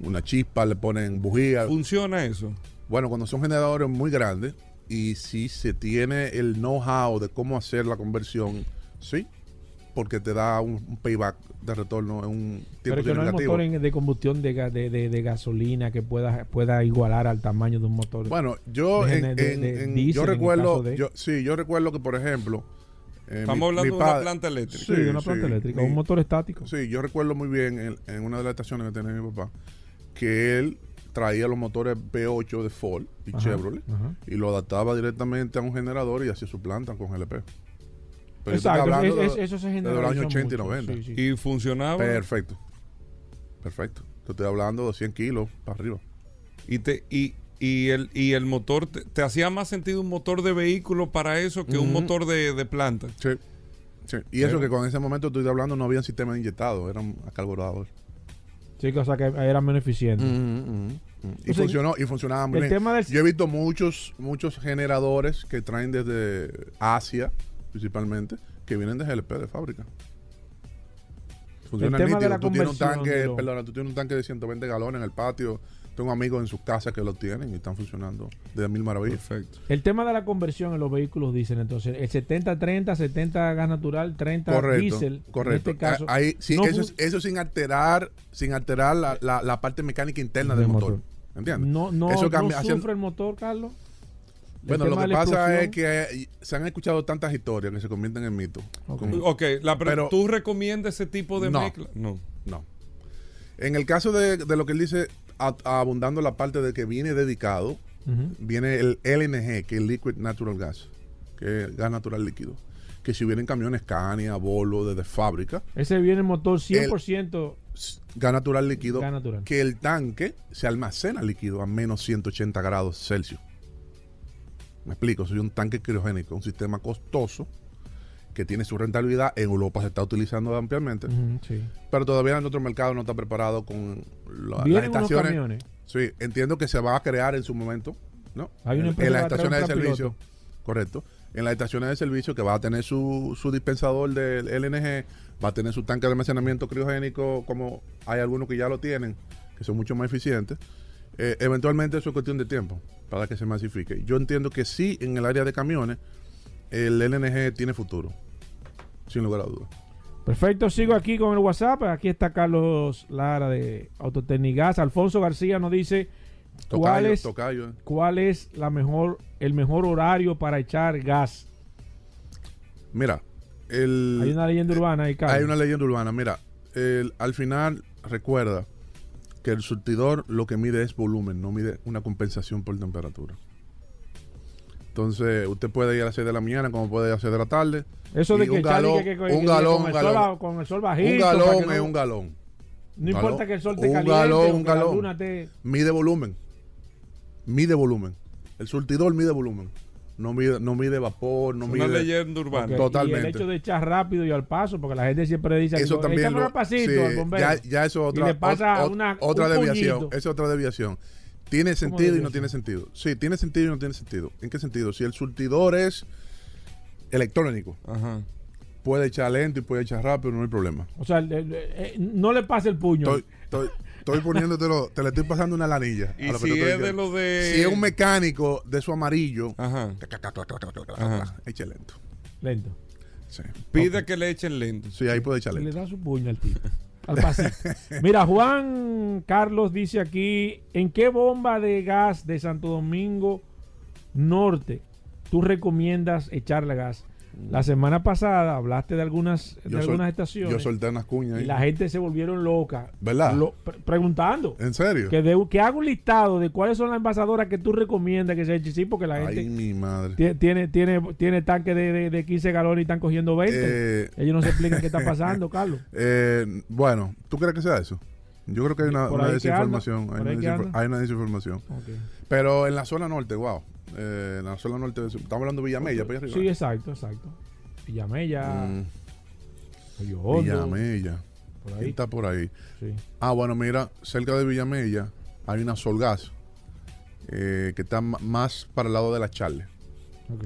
una chispa, le ponen bujía. ¿Funciona eso? Bueno, cuando son generadores muy grandes y si se tiene el know-how de cómo hacer la conversión, sí, porque te da un, un payback de retorno en un Pero tiempo es que no hay motor en- de combustión de, ga- de, de- de gasolina que pueda, pueda igualar al tamaño de un motor. Bueno, yo en- yo recuerdo, yo, sí, yo recuerdo que por ejemplo, eh, Estamos mi- hablando mi de una planta eléctrica. Sí, de una planta eléctrica, un motor estático. Sí, yo recuerdo muy bien en, en una de las estaciones que tenía mi papá que él traía los motores V8 de Ford y Ajá, Chevrolet ajá. y lo adaptaba directamente a un generador y hacía su planta con GLP. Pero Exacto, estoy hablando es- de- es- eso se de los años generalizó 80 y mucho, 90. sí, sí. ¿Y funcionaba? Perfecto. Perfecto. Te estoy hablando de 100 kilos para arriba. Y te y, y el y el motor te, te hacía más sentido un motor de vehículo para eso que un motor de, de planta. Sí. Sí. Y eso Pero- que con ese momento estoy hablando no había sistema inyectado, eran carburadores. Sí, que, o sea que era menos eficiente. Y O sea, funcionó, y funcionaba muy el bien. tema del- Yo he visto muchos, muchos generadores que traen desde Asia, principalmente, que vienen de GLP de fábrica. Funciona El tema de nítido. la tú tienes un tanque, de lo- perdona, tú tienes un tanque de 120 galones en el patio. Tengo amigos en sus casas que lo tienen y están funcionando de mil maravillas. Perfecto. El tema de la conversión en los vehículos dicen entonces el 70-30, 70 gas natural, 30 Correcto, diésel. correcto. En este caso, Ah, ahí, sí, no eso, fun- es- eso sin alterar, sin alterar la, la- la parte mecánica interna del Del motor. motor. ¿Entiendes? no, no, eso no cambia, haciendo- sufre el motor, Carlos. El Bueno, lo que pasa es que se han escuchado tantas historias que se convierten en mitos. Como- Ok, la pre- Pero- ¿tú recomiendas ese tipo de No. mezcla? No. No. En el caso de, de lo que él dice, a- abundando la parte de que viene dedicado, viene el LNG, que es Liquid Natural Gas, que es gas natural líquido. Que si vienen camiones Scania, Volvo, desde fábrica, Ese viene el motor 100%. gas natural líquido, Gas natural. que el tanque se almacena líquido a menos 180 grados Celsius. Me explico, soy un tanque criogénico, un sistema costoso que tiene su rentabilidad. En Europa se está utilizando ampliamente. Sí. Pero todavía en otro mercado no está preparado con la- las unos estaciones. camiones. Sí, entiendo que se va a crear en su momento, ¿no? Hay una en, las estaciones de servicio. piloto. Correcto. En las estaciones de servicio que va a tener su, su dispensador del LNG, va a tener su tanque de almacenamiento criogénico, como hay algunos que ya lo tienen, que son mucho más eficientes. Eh, eventualmente eso es cuestión de tiempo para que se masifique. Yo entiendo que sí, en el área de camiones, el LNG tiene futuro, sin lugar a dudas. Perfecto, sigo aquí con el WhatsApp. Aquí está Carlos Lara de Autotecnigas. Alfonso García nos dice cuál es, tocayo, eh. cuál es la mejor, el mejor horario para echar gas. Mira, el, Hay una leyenda urbana ahí, Carlos. Hay una leyenda urbana. Mira, el- al final, recuerda que el surtidor lo que mide es volumen, no mide una compensación por temperatura. Entonces, usted puede ir a las 6 de la mañana como puede ir a las 6 de la tarde. Eso de y que un galón, que- que- que- un galón, con un el sol galón. con el sol bajito, Un galón no- es un galón. No importa que el sol te un caliente galón, un la galón. luna te- Mide volumen. Mide volumen. El surtidor mide volumen. No mide, no mide vapor, no Es mide. una leyenda urbana. Ok, Totalmente. Y el hecho de echar rápido y al paso, porque la gente siempre dice, eso también "Échame lo- al pasito sí, al bombero". ya, ya eso es otra, y le pasa ot- ot- una, otra un desviación puñito. es otra desviación tiene sentido y no tiene sentido sí tiene sentido y no tiene sentido ¿en qué sentido? si el surtidor es electrónico puede echar lento y puede echar rápido no hay problema O sea, le- le- eh, no le pase el puño. estoy, estoy, estoy poniéndotelo te le estoy pasando una lanilla Y a lo que si es de lo de- si es un mecánico de su amarillo Ajá. eche lento Lento. sí. Pide que le echen lento. sí ahí puede echar Le lento da su puño al tipo. Al. Mira, Juan Carlos dice aquí, ¿en qué bomba de gas de Santo Domingo Norte tú recomiendas echarle gas? La semana pasada hablaste de algunas, de Yo sol- algunas estaciones. yo solté unas cuñas ahí. Y la gente se volvieron loca. ¿Verdad? Lo- pre- preguntando. ¿En serio? Que, de- que haga un listado de cuáles son las envasadoras que tú recomiendas que se eche. Sí, porque la gente ay mi madre tie- tiene, tiene, tiene tanque de, de, de 15 galones y están cogiendo 20. Eh, Ellos no se explican qué está <laughs> pasando, Carlos. Eh, bueno, ¿tú crees que sea eso? Yo creo que hay una, desinformación. Hay una, ahí que desinfor- anda. hay una desinformación. Pero en la zona norte, wow. Eh, en la zona norte, estamos hablando de Villamella, para allá arriba. Sí, exacto, exacto. Villamella, Mm, Hondo, Villamella. por ¿Quién ahí. está por ahí? Sí. Ah, bueno, mira, cerca de Villamella hay una Solgas eh, que está más para el lado de la Charle. Ok.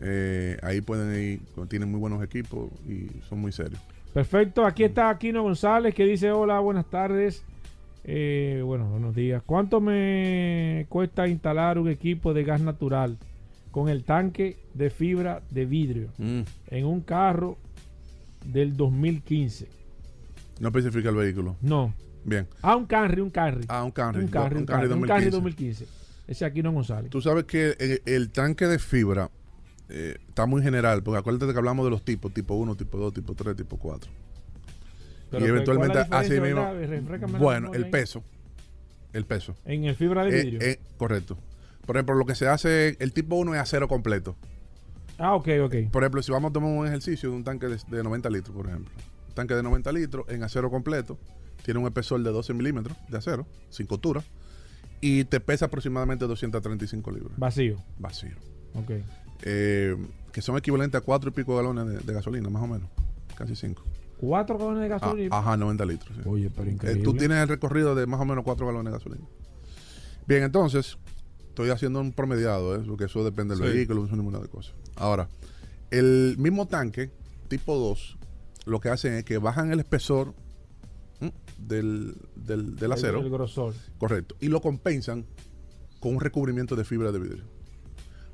Eh, ahí pueden ir, tienen muy buenos equipos y son muy serios. Perfecto, aquí está Aquino González que dice hola, buenas tardes. Eh, bueno, buenos días. ¿Cuánto me cuesta instalar un equipo de gas natural con el tanque de fibra de vidrio Mm. en un carro del 2015? No especifica el vehículo. No. Bien. Ah, un Camry, un Camry. Ah, un Camry. Un Camry, un un Camry, un Camry 2015. 2015. Ese Aquino González. Tú sabes que el, el tanque de fibra eh, está muy general, porque acuérdate que hablamos de los tipos, tipo 1, tipo 2, tipo 3, tipo 4. Pero, y eventualmente ¿cuál es la así mismo. la Bueno, el ahí. peso. El peso. En el fibra de Eh, vidrio. eh, correcto. Por ejemplo, lo que se hace, el tipo 1 es acero completo. ah, ok, ok. Por ejemplo, si vamos a tomar un ejercicio de un tanque de, de 90 litros, por ejemplo. Un tanque de 90 litros en acero completo, tiene un espesor de 12 milímetros de acero, sin costura, y te pesa aproximadamente 235 libras. Vacío. Vacío. Ok. Eh, que son equivalentes a cuatro y pico galones de, de gasolina, más o menos. Casi cinco. Cuatro galones de gasolina. Ah, ajá, 90 litros. sí. Oye, pero Eh, increíble. tú tienes el recorrido de más o menos 4 galones de gasolina. Bien, entonces, estoy haciendo un promediado, ¿eh? porque eso depende del Sí. vehículo, es ninguna de cosas. Ahora, el mismo tanque, tipo 2, lo que hacen es que bajan el espesor del, del, del El- acero. el grosor. Correcto. Y lo compensan con un recubrimiento de fibra de vidrio.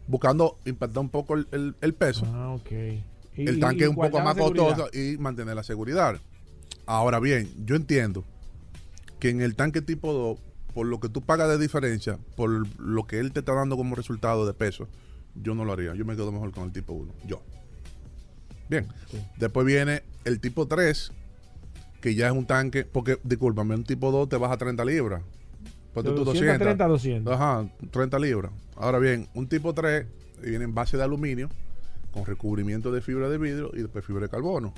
Buscando impactar un poco el, el- el peso. Ah, ok. Y- el tanque es un poco más costoso y mantener la seguridad. Ahora bien, yo entiendo que en el tanque tipo 2, por lo que tú pagas de diferencia, por lo que él te está dando como resultado de peso, yo no lo haría. Yo me quedo mejor con el tipo 1. Yo. Bien. Después viene el tipo 3, que ya es un tanque, porque, discúlpame, un tipo 2 te baja 30 libras. Pues tú 200 a 30 a 200. Ajá, 30 libras. Ahora bien, un tipo 3 viene en base de aluminio, con recubrimiento de fibra de vidrio y después fibra de carbono.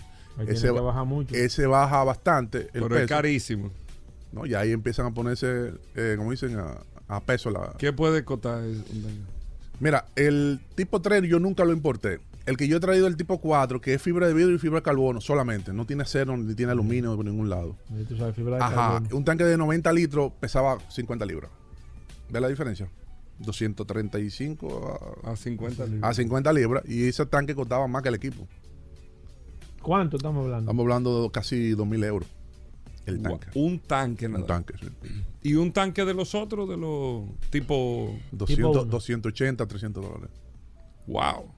Ese, que ba- bajar mucho. ese baja bastante el Pero peso. es carísimo. ¿no? Y ahí empiezan a ponerse, eh, como dicen, a, a peso la... ¿Qué puede costar? un tanque? Mira, el tipo 3 yo nunca lo importé. El que yo he traído el tipo 4, que es fibra de vidrio y fibra de carbono solamente. No tiene acero ni tiene aluminio por ningún lado. Tú sabes, fibra de Ajá. carbono. Un tanque de 90 litros pesaba 50 libras. ¿Ves la diferencia? 235 a, A 50 a libras. 50 libras. Y ese tanque costaba más que el equipo. ¿Cuánto estamos hablando? Estamos hablando de casi 2.000 euros. El tanque. Un tanque nada. Un tanque, sí. Y un tanque de los otros, de los tipo. 200, 280, 300 dólares. Wow.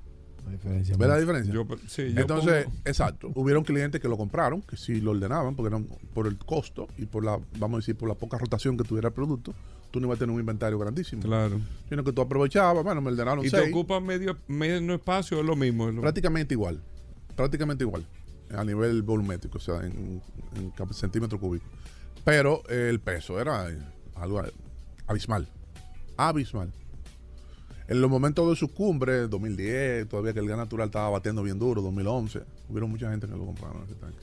diferencia. ¿Ves la diferencia? Yo, sí, yo Entonces, pongo- exacto. Hubieron clientes que lo compraron, que sí lo ordenaban, porque eran por el costo y por la, vamos a decir, por la poca rotación que tuviera el producto, tú no ibas a tener un inventario grandísimo. Claro. Sino que tú aprovechabas, bueno, me ordenaron y te seis. ocupa medio, medio espacio, es lo mismo. es lo- Prácticamente igual. Prácticamente igual. A nivel volumétrico, o sea, en, en centímetro cúbico. Pero eh, el peso era eh, algo abismal. Abismal. En los momentos de su cumbre, 2010, todavía que el gas natural estaba batiendo bien duro, 2011, hubieron mucha gente que lo compraron ese tanque.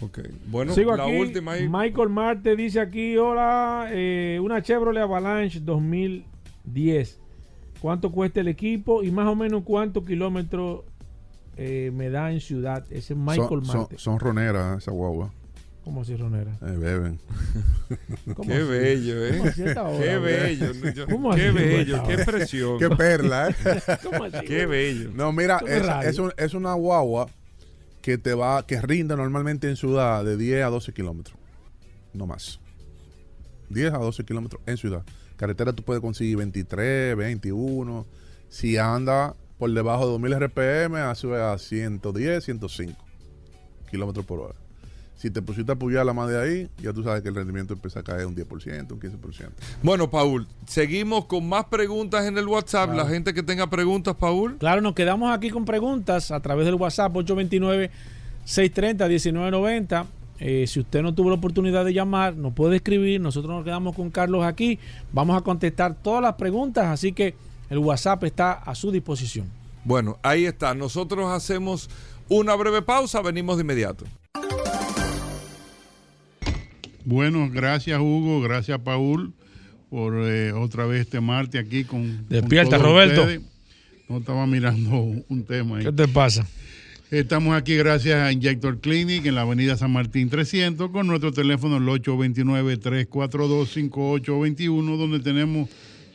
Ok. Bueno, Sigo la aquí. última ahí. Michael Marte dice aquí, hola, eh, una Chevrolet Avalanche 2010. ¿Cuánto cuesta el equipo y más o menos cuántos kilómetros eh, me da en ciudad? Ese es Michael son, son, Marte. son roneras esa guagua. ¿Cómo así, Ronera? Eh, beben. <laughs> ¿Cómo Qué así? bello, ¿eh? ¿Cómo así esta hora, Qué bello. Yo- ¿Cómo qué bello, qué <laughs> presión. Qué perla, ¿eh? <laughs> ¿Cómo así, Qué bello. No, mira, un- es una guagua que te va, que rinde normalmente en ciudad de 10 a 12 kilómetros. No más. 10 a 12 kilómetros en ciudad. Carretera tú puedes conseguir 23, 21. Si anda por debajo de 2000 RPM, hace a 110, 105 kilómetros por hora. Si te pusiste a apoyar la más de ahí, ya tú sabes que el rendimiento empieza a caer un 10%, un 15%. Bueno, Paul, seguimos con más preguntas en el WhatsApp. La gente que tenga preguntas, Paul. Claro, nos quedamos aquí con preguntas a través del WhatsApp 829-630-1990. Eh, si usted no tuvo la oportunidad de llamar, nos puede escribir. Nosotros nos quedamos con Carlos aquí. Vamos a contestar todas las preguntas, así que el WhatsApp está a su disposición. Bueno, ahí está. Nosotros hacemos una breve pausa. Venimos de inmediato. Bueno, gracias Hugo, gracias Paul por eh, otra vez este martes aquí con. Despierta, Roberto. ustedes. No estaba mirando <laughs> un tema ahí. ¿Qué te pasa? Estamos aquí gracias a Injector Clinic en la avenida San Martín 300 con nuestro teléfono el 829-342-5821 donde tenemos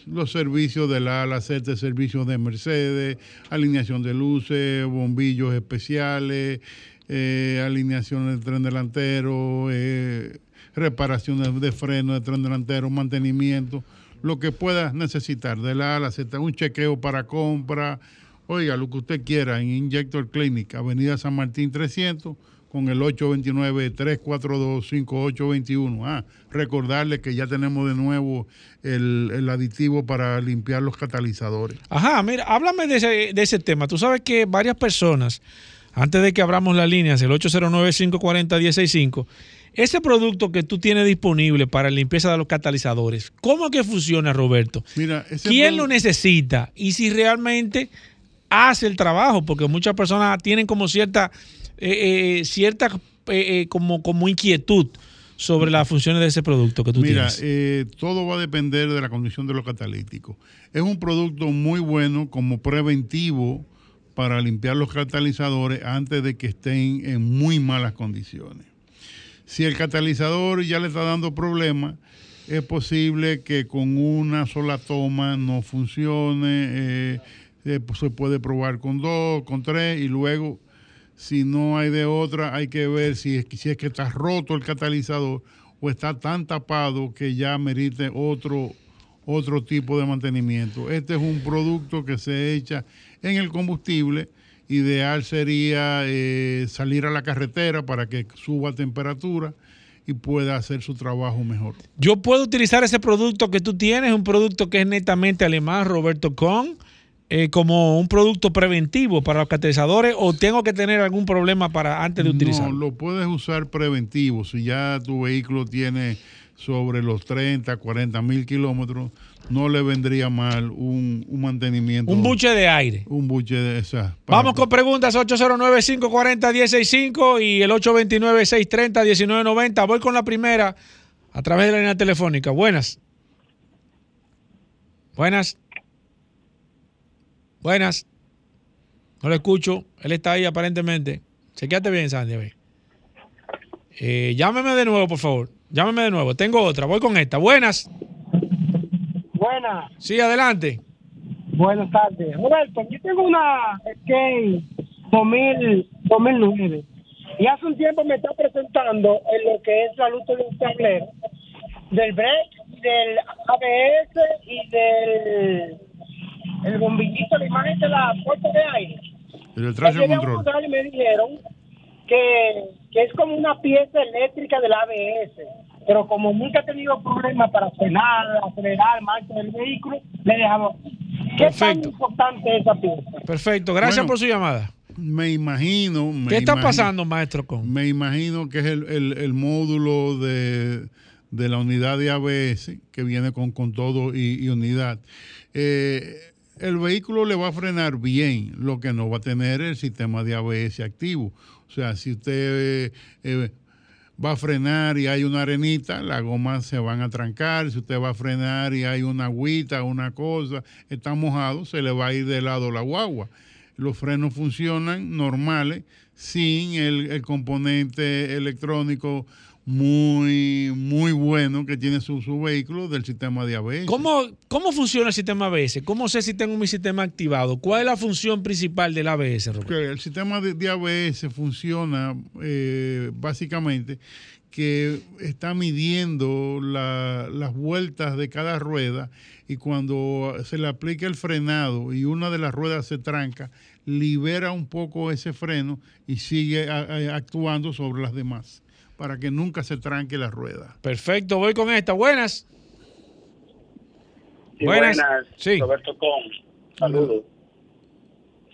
los servicios de la ala Z, servicios de Mercedes, alineación de luces, bombillos especiales, eh, alineación del tren delantero, eh, reparaciones de freno de tren delantero, mantenimiento, lo que puedas necesitar de la Z, un chequeo para compra, oiga, lo que usted quiera en Injector Clinic, Avenida San Martín 300 con el 829-342-5821. Ah, recordarle que ya tenemos de nuevo el, el aditivo para limpiar los catalizadores. Ajá, mira, háblame de ese, de ese tema. Tú sabes que varias personas, antes de que abramos las líneas, el 809-540-165, ese producto que tú tienes disponible para limpieza de los catalizadores, ¿cómo que funciona, Roberto? Mira, ¿Quién lo necesita? Y si realmente hace el trabajo, porque muchas personas tienen como cierta, eh, eh, cierta eh, eh, como, como inquietud sobre las funciones de ese producto que tú Mira, tienes. eh, todo va a depender de la condición de los catalíticos. Es un producto muy bueno como preventivo para limpiar los catalizadores antes de que estén en muy malas condiciones. Si el catalizador ya le está dando problemas, es posible que con una sola toma no funcione. eh, eh, pues se puede probar con dos, con tres y luego si no hay de otra, hay que ver si es, si es que está roto el catalizador o está tan tapado que ya merite otro, otro tipo de mantenimiento. Este es un producto que se echa en el combustible. Ideal sería eh, salir a la carretera para que suba temperatura y pueda hacer su trabajo mejor. Yo puedo utilizar ese producto que tú tienes, un producto que es netamente alemán, Roberto Kohn, eh, como un producto preventivo para los catalizadores o tengo que tener algún problema para antes de No, utilizarlo. lo puedes usar preventivo. Si ya tu vehículo tiene sobre los 30, 40 mil kilómetros, no le vendría mal un, un mantenimiento. Un buche de aire. Un buche de esa. Vamos con preguntas 809-540-165 y el 829-630-1990. Voy con la primera a través de la línea telefónica. Buenas. Buenas. Buenas. No lo escucho. Él está ahí aparentemente. Chequeate bien, Sandy. a ver. Eh, llámeme de nuevo, por favor. Llámeme de nuevo. Tengo otra. Voy con esta. Buenas. Buenas, Sí, adelante. buenas tardes. Roberto, yo tengo una Skate 2000, 2009 y hace un tiempo me está presentando en lo que es la luz de los tableros del break, del ABS y del el bombillito, la imagen de la puerta de aire. El un control. y me dijeron que, que es como una pieza eléctrica del ABS. Pero como nunca he tenido problemas para frenar, acelerar, marcha del vehículo, le he dejado. ¿Qué tan importante es esa pieza? Perfecto. Gracias Bueno, por su llamada. Me imagino. me ¿Qué está imagino- pasando, maestro? Con? Me imagino que es el, el- el módulo de, de la unidad de ABS que viene con, con todo y, y unidad. Eh, el vehículo le va a frenar bien, lo que no va a tener el sistema de ABS activo. O sea, si usted eh, eh, va a frenar y hay una arenita, las gomas se van a trancar. Si usted va a frenar y hay una agüita, una cosa, está mojado, se le va a ir de lado la guagua. Los frenos funcionan normales sin el, el componente electrónico muy, muy bueno que tiene su, su vehículo del sistema de ABS. ¿Cómo, ¿Cómo funciona el sistema ABS? ¿Cómo sé si tengo mi sistema activado? ¿Cuál es la función principal del ABS, Roberto? El sistema de, de ABS funciona eh, básicamente que está midiendo la- las vueltas de cada rueda y cuando se le aplica el frenado y una de las ruedas se tranca, libera un poco ese freno y sigue a- a- actuando sobre las demás para que nunca se tranque la rueda. Perfecto, voy con esta. Buenas. Sí, Buenas. buenas. Sí. Roberto Con. Saludos.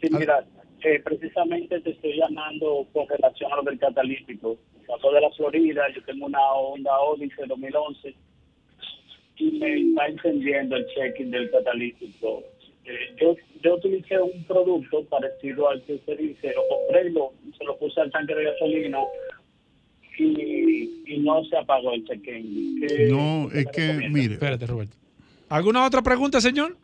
Sí, mira, eh, precisamente te estoy llamando con relación a lo del catalítico. Pasó de la Florida, yo tengo una Honda Odyssey 2011 y me está encendiendo el check-in del catalítico. Eh, yo, yo utilicé un producto parecido al que usted dice, lo compré y lo, se lo puse al tanque de gasolina y, y no se apagó el check-in. ¿Qué- No, es que, mire. Espérate, Roberto. ¿Alguna otra pregunta, señor?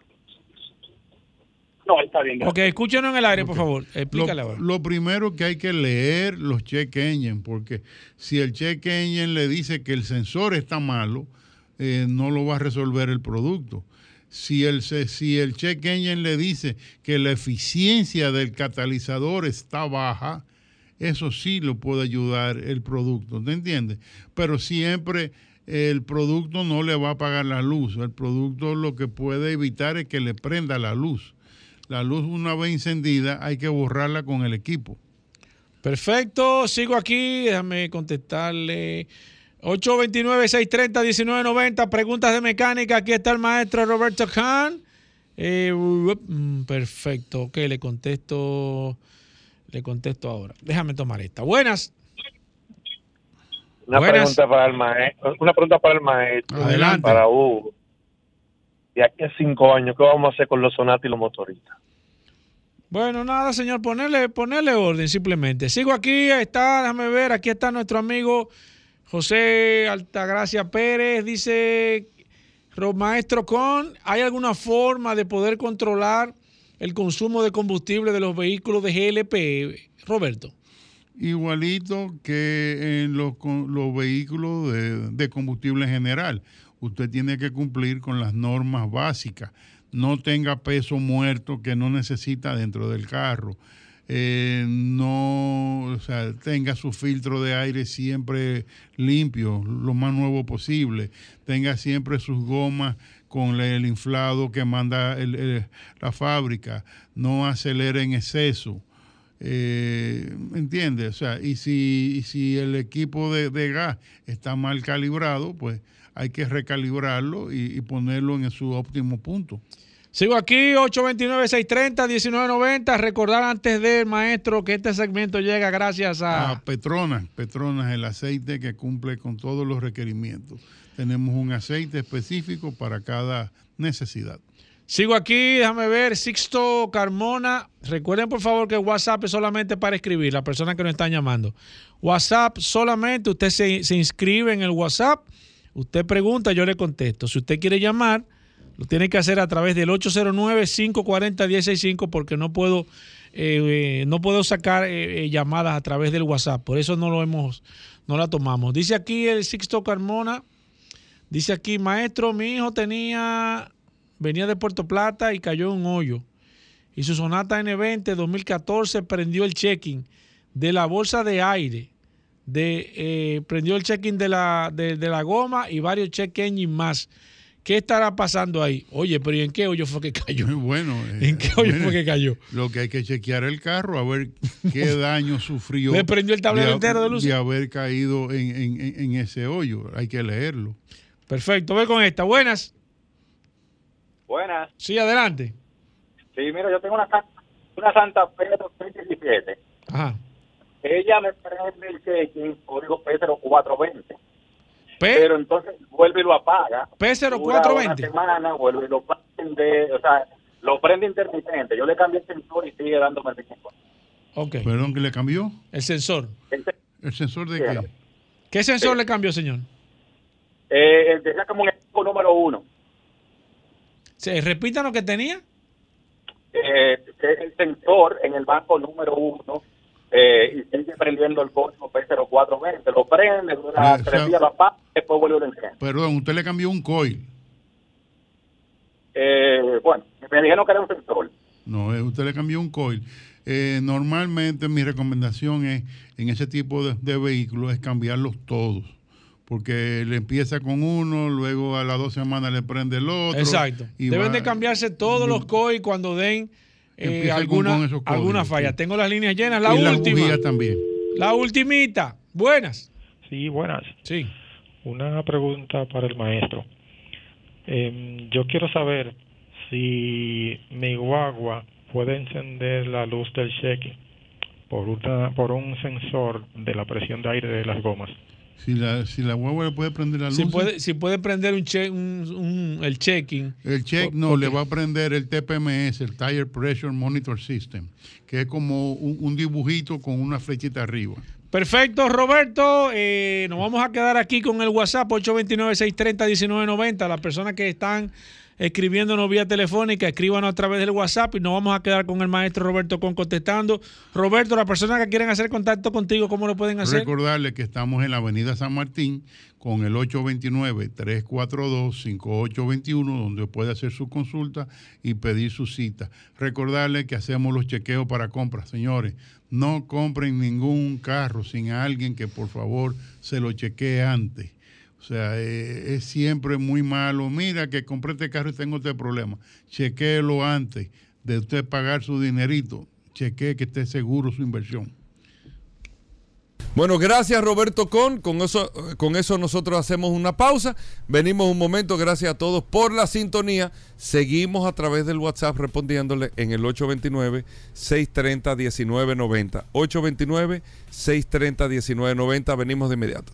No, está bien. Ok, escúchenos en el aire, por favor. Explícale Lo, ahora. lo primero que hay que leer los check engine, porque si el check engine le dice que el sensor está malo, eh, no lo va a resolver el producto. Si el, se- si el check engine le dice que la eficiencia del catalizador está baja, eso sí lo puede ayudar el producto, ¿te entiendes? Pero siempre el producto no le va a apagar la luz. El producto lo que puede evitar es que le prenda la luz. La luz una vez encendida hay que borrarla con el equipo. Perfecto, sigo aquí, déjame contestarle. 829-630-1990, preguntas de mecánica. Aquí está el maestro Roberto Khan. Eh, mm, perfecto, ok, le contesto. Le contesto ahora. Déjame tomar esta. Buenas. Una Buenas. pregunta para el maestro. Una pregunta para el maestro. Adelante. Para Hugo. De aquí a cinco años, ¿qué vamos a hacer con los sonatas y los motoristas? Bueno, nada, señor, ponerle, ponerle orden simplemente. Sigo aquí, está, déjame ver, aquí está nuestro amigo José Altagracia Pérez, dice, "Ro- maestro Con, ¿hay alguna forma de poder controlar el consumo de combustible de los vehículos de GLP? Roberto. Igualito que en los, vehículos de, combustible en general. Usted tiene que cumplir con las normas básicas. No tenga peso muerto que no necesita dentro del carro. Eh, no, tenga su filtro de aire siempre limpio, lo más nuevo posible. Tenga siempre sus gomas con el inflado que manda el- el- la fábrica. No acelere en exceso. Eh, ¿Entiendes? O sea, y si, y si el equipo de, de gas está mal calibrado, pues hay que recalibrarlo y, y ponerlo en su óptimo punto. Sigo aquí, 829-630-1990. Recordar antes del maestro que este segmento llega gracias a... Petronas, Petronas, el aceite que cumple con todos los requerimientos. Tenemos un aceite específico para cada necesidad. Sigo aquí, déjame ver, Sixto Carmona. Recuerden por favor que WhatsApp es solamente para escribir, las personas que nos están llamando. WhatsApp solamente, usted se, se inscribe en el WhatsApp, usted pregunta, yo le contesto. Si usted quiere llamar, lo tiene que hacer a través del 809-540-165 porque no puedo, eh, no puedo sacar eh, eh, llamadas a través del WhatsApp. Por eso no lo hemos, no la tomamos. Dice aquí el Sixto Carmona, dice aquí, maestro, mi hijo tenía venía de Puerto Plata y cayó en un hoyo. Y su Sonata N20 2014 prendió el checking de la bolsa de aire, de, eh, prendió el checking de la, de, de la goma y varios check engines más. ¿Qué estará pasando ahí? Oye, pero ¿y en qué hoyo fue que cayó? Muy <laughs> bueno. <laughs> ¿En qué hoyo fue que cayó? Lo que hay que chequear el carro, a ver qué <laughs> daño sufrió. ¿Le prendió el tablero de- entero de luces? De haber caído en- en- en ese hoyo. Hay que leerlo. Perfecto, ve con esta. Buenas. Buenas. Sí, adelante. Sí, mira, yo tengo una, una Santa Fe 2017. Ajá. Ella me prende el check-in código P0420. P- Pero entonces vuelve y lo apaga. P0420. Dura Una semana, vuelve y lo prende. O sea, lo prende intermitente. Yo le cambié el sensor y sigue dándome el mismo. Ok. Perdón, ¿que le cambió? El sensor. ¿El sensor de qué? ¿Qué sensor le cambió, señor? Eh, el decía como un equipo número uno. Se, repita lo que tenía. Eh, que es el sensor en el banco número uno. Eh, y sigue prendiendo el código P0420. Lo prende, dura Eh, o tres sea- días, lo apaga, después vuelve y lo enciende. Perdón, usted le cambió un coil. Eh, bueno, me dijeron que era un sensor. No, eh, usted le cambió un coil. Eh, normalmente mi recomendación es, en ese tipo de, de vehículos, es cambiarlos todos. Porque le empieza con uno, luego a las dos semanas le prende el otro. Exacto. y Deben va- de cambiarse todos los COI cuando den eh, alguna, códigos, alguna falla. sí. Tengo las líneas llenas. La y última. bujías también. La ultimita. Buenas. Sí, buenas. Sí. Una pregunta para el maestro. Em, yo quiero saber si mi guagua puede encender la luz del cheque por, una, por un sensor de la presión de aire de las gomas. Si la, si la guagua le puede prender la luz. Si puede, si puede prender un check, un, un- el checking. El check no, le va a prender el TPMS, el Tire Pressure Monitor System, que es como un, un dibujito con una flechita arriba. Perfecto, Roberto. Eh, nos vamos a quedar aquí con el WhatsApp 829-630-1990. Las personas que están escribiéndonos vía telefónica, escríbanos a través del WhatsApp y nos vamos a quedar con el maestro Roberto con contestando. Roberto, las personas que quieren hacer contacto contigo, ¿cómo lo pueden hacer? Recordarle que estamos en la Avenida San Martín con el 829-342-5821, donde puede hacer su consulta y pedir su cita. Recordarle que hacemos los chequeos para compras. Señores, no compren ningún carro sin alguien que por favor se lo chequee antes. O sea, eh, es siempre muy malo. Mira que compré este carro y tengo este problema. Chequéelo antes de usted pagar su dinerito. Chequee que esté seguro su inversión. Bueno, gracias Roberto Con. Con eso, con eso nosotros hacemos una pausa. Venimos un momento. Gracias a todos por la sintonía. Seguimos a través del WhatsApp respondiéndole en el 829-630-1990. 829-630-1990. Venimos de inmediato.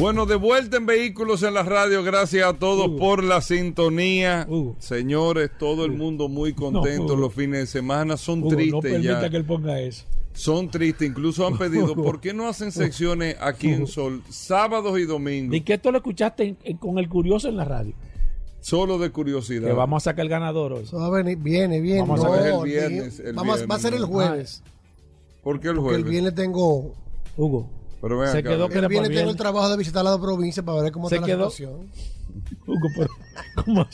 Bueno, de vuelta en Vehículos en la Radio. Gracias a todos por la sintonía. Señores, todo el mundo muy contento. Los fines de semana son Hugo, no tristes permita ya. que él ponga eso. Son tristes. Incluso han pedido. ¿por qué no hacen secciones aquí en Sol sábados y domingos? ¿Y que esto lo escuchaste en- en- con el curioso en la radio? Solo de curiosidad. Que vamos a sacar el ganador hoy. Eso va a venir, viene, viene. Vamos a No, sacar el viernes, el vamos, va a ser el jueves. ¿Por qué el Porque jueves? el viernes tengo. Hugo. Pero ven Se quedó que viernes para tengo el trabajo de visitar la provincia para ver cómo Se está quedó- la situación. <laughs> ¿cómo?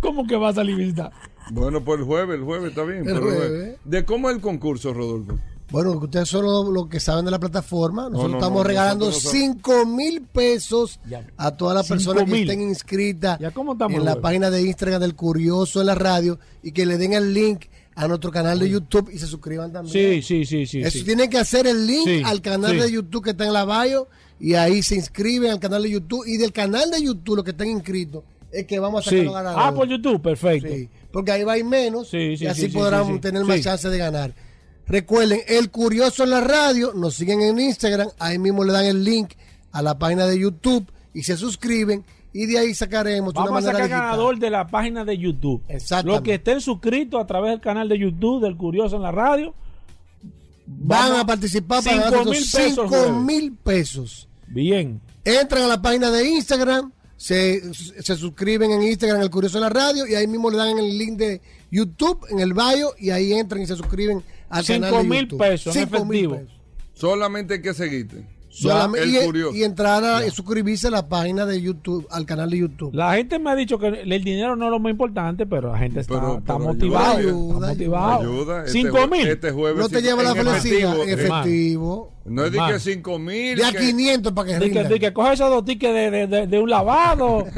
¿Cómo que va a salir visita? Bueno, pues el jueves, el jueves está bien. El jueves. ¿De cómo es el concurso, Rodolfo? Bueno, ustedes son los los que saben de la plataforma. Nosotros no, estamos no, regalando nosotros no 5 mil pesos Ya. a todas las personas que estén inscritas ¿Ya cómo estamos, en la página de Instagram del Curioso en la radio y que le den el link a nuestro canal de YouTube y se suscriban también. Sí, sí, sí, sí. Eso sí. tienen que hacer el link Sí, al canal sí. de YouTube que está en la bio y ahí se inscriben al canal de YouTube y del canal de YouTube los que estén inscritos es que vamos a sacar los ganadores. Ah, por YouTube, perfecto. Sí, porque ahí va a ir menos y así sí, sí, podrán tener más chance de ganar. Recuerden, el curioso en la radio, nos siguen en Instagram, ahí mismo le dan el link a la página de YouTube y se suscriben y de ahí sacaremos de una Vamos a sacar digital. ganador de la página de YouTube. Exactamente. Los que estén suscritos a través del canal de YouTube del Curioso en la radio Van a participar para Cinco ganar mil esos pesos, 5 jueves. mil pesos. Bien. Entran a la página de Instagram, se, se suscriben en Instagram, el Curioso en la Radio, y ahí mismo le dan el link de YouTube en el bio, y ahí entran y se suscriben al Cinco canal de mil YouTube. pesos en Cinco mil pesos. Solamente hay que seguirte. Solamente- y, curioso. y entrar a y suscribirse a la página de YouTube, al canal de YouTube. La gente me ha dicho que el dinero no es lo más importante, pero la gente está, Pero- está pero motivada. ayuda, está motivada. Ayuda. Este Cinco mil. Este jueves. No te lleva la felicidad eh. efectivo. No es de que 5 mil. De a que- 500 para que Di que, rindan. di que coge esos dos tickets de, de, de, de un lavado. <laughs>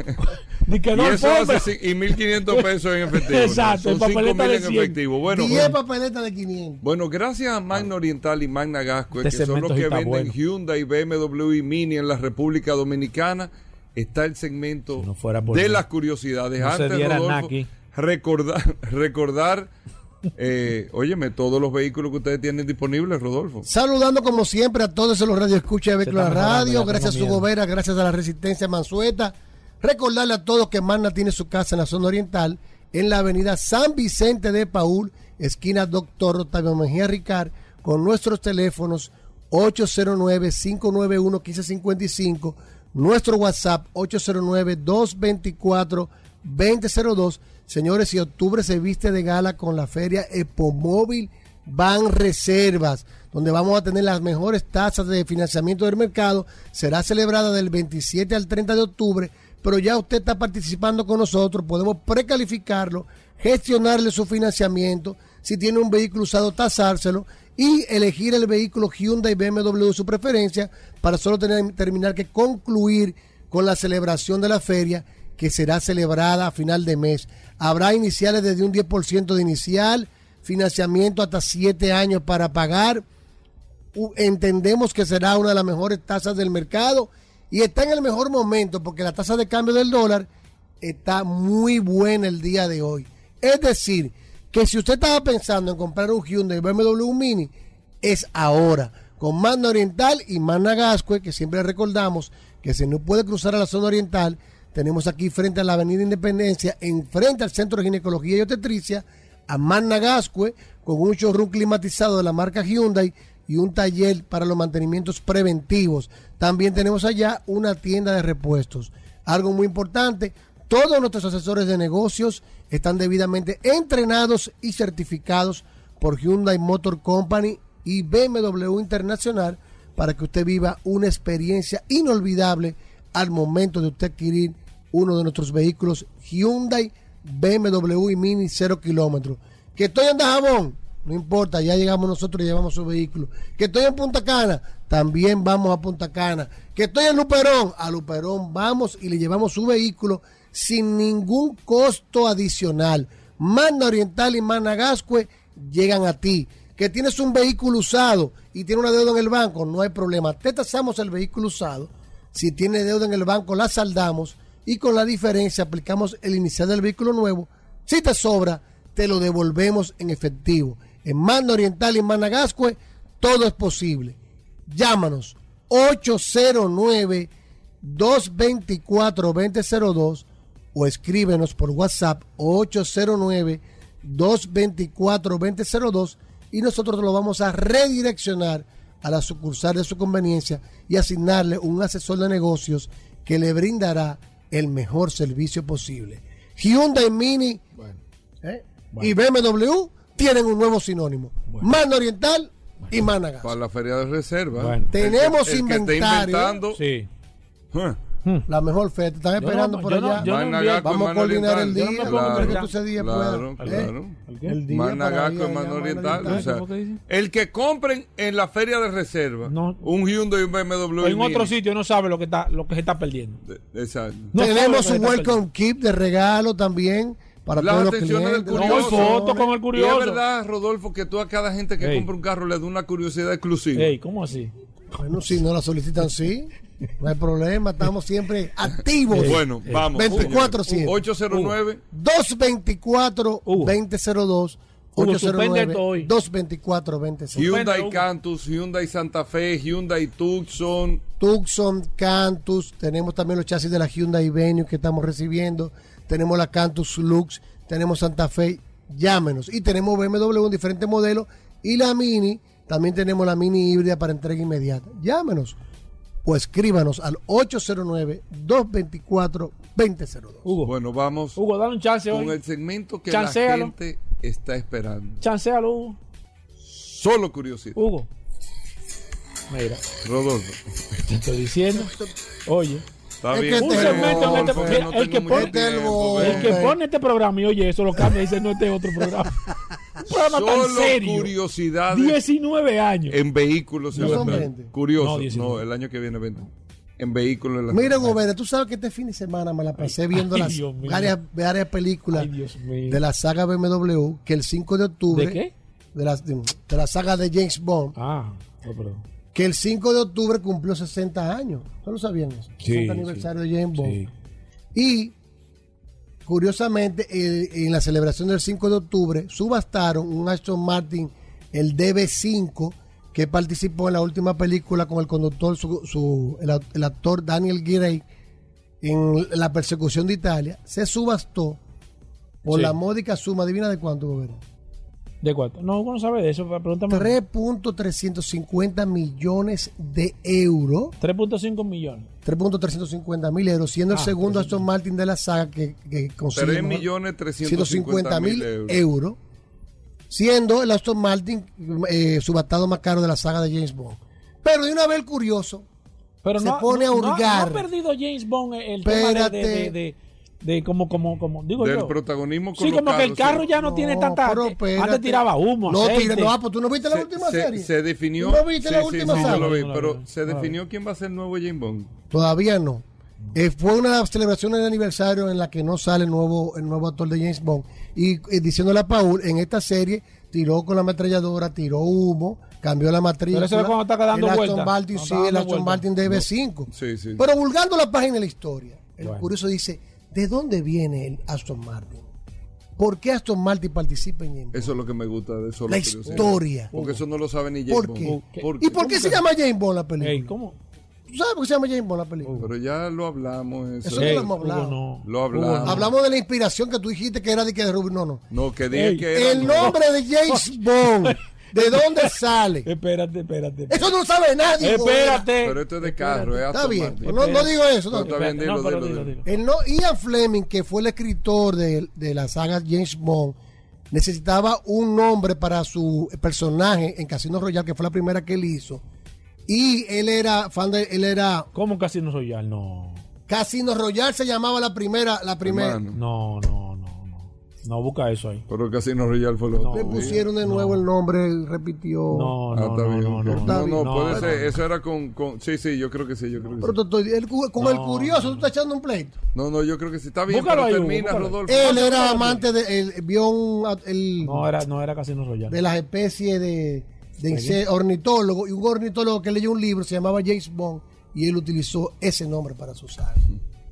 Di que Y, no eso hace ci- y 1.500 pesos en efectivo. Exacto, en Son 5 papeleta de en 100. efectivo. Bueno, 10 papeletas de 500. bueno, gracias a Magna Oriental y Magna Gasco, Este que son los que venden bueno. Hyundai, BMW y Mini en la República Dominicana, está el segmento Si no fuera de mí, las curiosidades. no se Antes, diera Rodolfo, recordar, <laughs> recordar eh, óyeme, todos los vehículos que ustedes tienen disponibles, Rodolfo. Saludando como siempre a todos los radioescuchas de Vehículos la Radio, gracias a su gobera, gracias a la Resistencia Mansueta. Recordarle a todos que Magna tiene su casa en la zona oriental, en la avenida San Vicente de Paul, esquina Doctor Octavio Mejía Ricard, con nuestros teléfonos 809-591-1555, nuestro WhatsApp 809-224-2002. Señores, si octubre se viste de gala con la feria Epomóvil Van Reservas, donde vamos a tener las mejores tasas de financiamiento del mercado. Será celebrada del 27 al 30 de octubre, pero ya usted está participando con nosotros, podemos precalificarlo, gestionarle su financiamiento, si tiene un vehículo usado, tasárselo y elegir el vehículo Hyundai BMW de su preferencia para solo tener, terminar que concluir con la celebración de la feria que será celebrada a final de mes. Habrá iniciales desde un 10% de inicial, financiamiento hasta 7 años para pagar. Entendemos que será una de las mejores tasas del mercado y está en el mejor momento porque la tasa de cambio del dólar está muy buena el día de hoy. Es decir, que si usted estaba pensando en comprar un Hyundai BMW Mini, es ahora. Con Magna Oriental y Magna Gascue, que siempre recordamos que si no puede cruzar a la zona oriental, tenemos aquí frente a la Avenida Independencia, enfrente al Centro de Ginecología y Obstetricia, a Magna Gascue, con un showroom climatizado de la marca Hyundai y un taller para los mantenimientos preventivos. También tenemos allá una tienda de repuestos. Algo muy importante, todos nuestros asesores de negocios están debidamente entrenados y certificados por Hyundai Motor Company y BMW Internacional para que usted viva una experiencia inolvidable al momento de usted adquirir uno de nuestros vehículos Hyundai, BMW y Mini 0 kilómetros. Que estoy en Dajabón, no importa, ya llegamos nosotros y llevamos su vehículo. Que estoy en Punta Cana, también vamos a Punta Cana. Que estoy en Luperón, a Luperón vamos y le llevamos su vehículo sin ningún costo adicional. Manda Oriental y Manda Gascue llegan a ti. Que tienes un vehículo usado y tiene una deuda en el banco, no hay problema. Te tasamos el vehículo usado. Si tiene deuda en el banco, la saldamos y con la diferencia aplicamos el inicial del vehículo nuevo. Si te sobra, te lo devolvemos en efectivo. En Manda Oriental y en Managascue, todo es posible. Llámanos 809-224-2002 o escríbenos por WhatsApp 809-224-2002 y nosotros lo vamos a redireccionar a la sucursal de su conveniencia y asignarle un asesor de negocios que le brindará el mejor servicio posible. Hyundai Mini ¿eh? y BMW tienen un nuevo sinónimo. Mano Oriental y Mánagas. Para la feria de reserva. Bueno. Tenemos El el que inventario. inventando, Sí. huh, La mejor fe, te están Yo no- esperando por yo no- allá. no y Vamos a coordinar el Oriental. día puedo que tú ese día Claro, puedas. claro. ¿eh? El día y Magna Oriental. O sea, el que compren en la feria de reserva No. un Hyundai y un BMW. En otro sitio no sabe lo que está lo que se está perdiendo. Exacto. No sabe lo Tenemos un welcome kit de regalo también para Las todos los atenciones del clientes. curioso. No, hay foto con el Y curioso. es verdad, Rodolfo, que tú a cada gente que Ey. compra un carro le das una curiosidad exclusiva. Ey, ¿cómo así? Bueno, si no la solicitan, sí. No hay problema, estamos siempre activos. Bueno, vamos. 24-7. 809 224-2002. Hugo, suspende esto hoy. 224-2002. Hyundai. Cantus, Hyundai Santa Fe, Hyundai Tucson. Tucson, Cantus, tenemos también los chasis de la Hyundai Venue que estamos recibiendo, tenemos la Cantus Lux, tenemos Santa Fe, llámenos. Y tenemos BMW en diferentes modelos y la Mini, también tenemos la Mini híbrida para entrega inmediata. Llámenos o escríbanos al 809-224-2002. Hugo, Bueno, vamos Hugo, dale un chance con hoy. el segmento que Chancealo. la gente está esperando. Chancealo, Hugo. Solo curiosidad. Hugo. Mira, Rodolfo. te estoy diciendo. Oye, Está Es bien. que un te segmento en este Rodolfo, mira, no el que tengo mucho pone- tiempo, el el que ven. pone este programa y oye eso lo cambia y dice no este es otro programa. Un programa tan Solo serio. curiosidades 19 años. en vehículos. No en son verdad. 20. Curioso. No, No, 19. el año que viene 20. En vehículos. en la- Mira, Gobera, tú sabes que este fin de semana me la pasé viendo ay, las varias, varias películas Ay, de la saga BMW, que el 5 de octubre... ¿De qué? De la, de, de la saga de James Bond, Ah, no, pero- que el 5 de octubre cumplió 60 años. ¿No lo sabían eso? Sí, 60 aniversario de James Bond. sí. Y, curiosamente, en la celebración del 5 de octubre, subastaron un Aston Martin, el DB5, que participó en la última película con el conductor, su, su- el, el actor Daniel Gray, en la persecución de Italia. Se subastó por la módica suma, ¿adivina de cuánto, gobierno? ¿De cuánto? No, Hugo no sabe de eso. Pregúntame. 3.350 millones de euros. 3.5 millones. 3.350 mil euros, siendo el Ah, segundo Aston Martin de la saga que, que consigue 3 mejor- millones 350 150 mil euros. euros, siendo el Aston Martin eh, subastado más caro de la saga de James Bond. Pero de una vez el curioso Pero se no, pone no- a no- hurgar. No, ha perdido James Bond el tema de, de, Espérate. de, de- de como, como, como, digo Del yo. protagonismo con Sí, como que el carro ya no, tiene tanta. pero Antes tiraba humo, No, tira- no, ah, pues tú no viste la última se, serie. se definió. ¿Tú no viste la sí, última sí, yo saga? lo vi, No, no, pero se definió quién va a ser el nuevo James Bond. Todavía no. Eh, fue una celebraciones de aniversario en la que no sale el nuevo, el nuevo actor de James Bond. Y eh, diciéndole a Paul, en esta serie tiró con la ametralladora, tiró humo, cambió la matrícula. Pero eso es cuando está dando el Aston. Martin, sí, el Aston. Martin DB5. Sí, sí. Pero vulgando la página de la historia, el Bueno. curioso dice, ¿de dónde viene el Aston Martin? ¿Por qué Aston Martin participa en James Bond? Eso es lo que me gusta de eso. La curiosidad. historia. Porque eso no lo sabe ni James ¿Por Bond. qué? ¿Por ¿Y por qué se llama James Bond la película? ¿Cómo? ¿Tú sabes por qué se llama James Bond la película? Pero ya lo hablamos. Eso, Eso no lo hemos hablado. Lo hablamos. Hablamos de la inspiración que tú dijiste que era de que de Rubin. No, no. No, que dije que era. El nombre de James <laughs> Bond. ¿De dónde sale? <laughs> Espérate, espérate. Eso no lo sabe nadie. Espérate. Pero esto es de carro, es Está bien. No, no digo eso. No, No, está bien, dilo, No, dilo, dilo, dilo. El no, Ian Fleming, que fue el escritor de, de la saga James Bond, necesitaba un nombre para su personaje en Casino Royale, que fue la primera que él hizo. Y él era fan de, él era ¿Cómo Casino Royale? No. Casino Royale se llamaba la primera, la primera. No, no, no, no. No, busca eso ahí. Pero Casino Royale fue lo otro. Le pusieron de nuevo el nombre, él repitió. No, Ah, no, está no, no, no, No, no, no, puede no, ser. no. Eso era con, con. Sí, sí, yo creo que sí, yo creo que Pero sí. estoy- él- con el No, curioso, tú estás echando un pleito. No, no, yo creo que sí. Está bien, Búscalo pero ahí, termina, búscalo. Rodolfo. Él era amante de. Él vio un, el, No era, no era Casino Royale. de las especies de, de ornitólogo y un ornitólogo que leyó un libro se llamaba James Bond y él utilizó ese nombre para su saga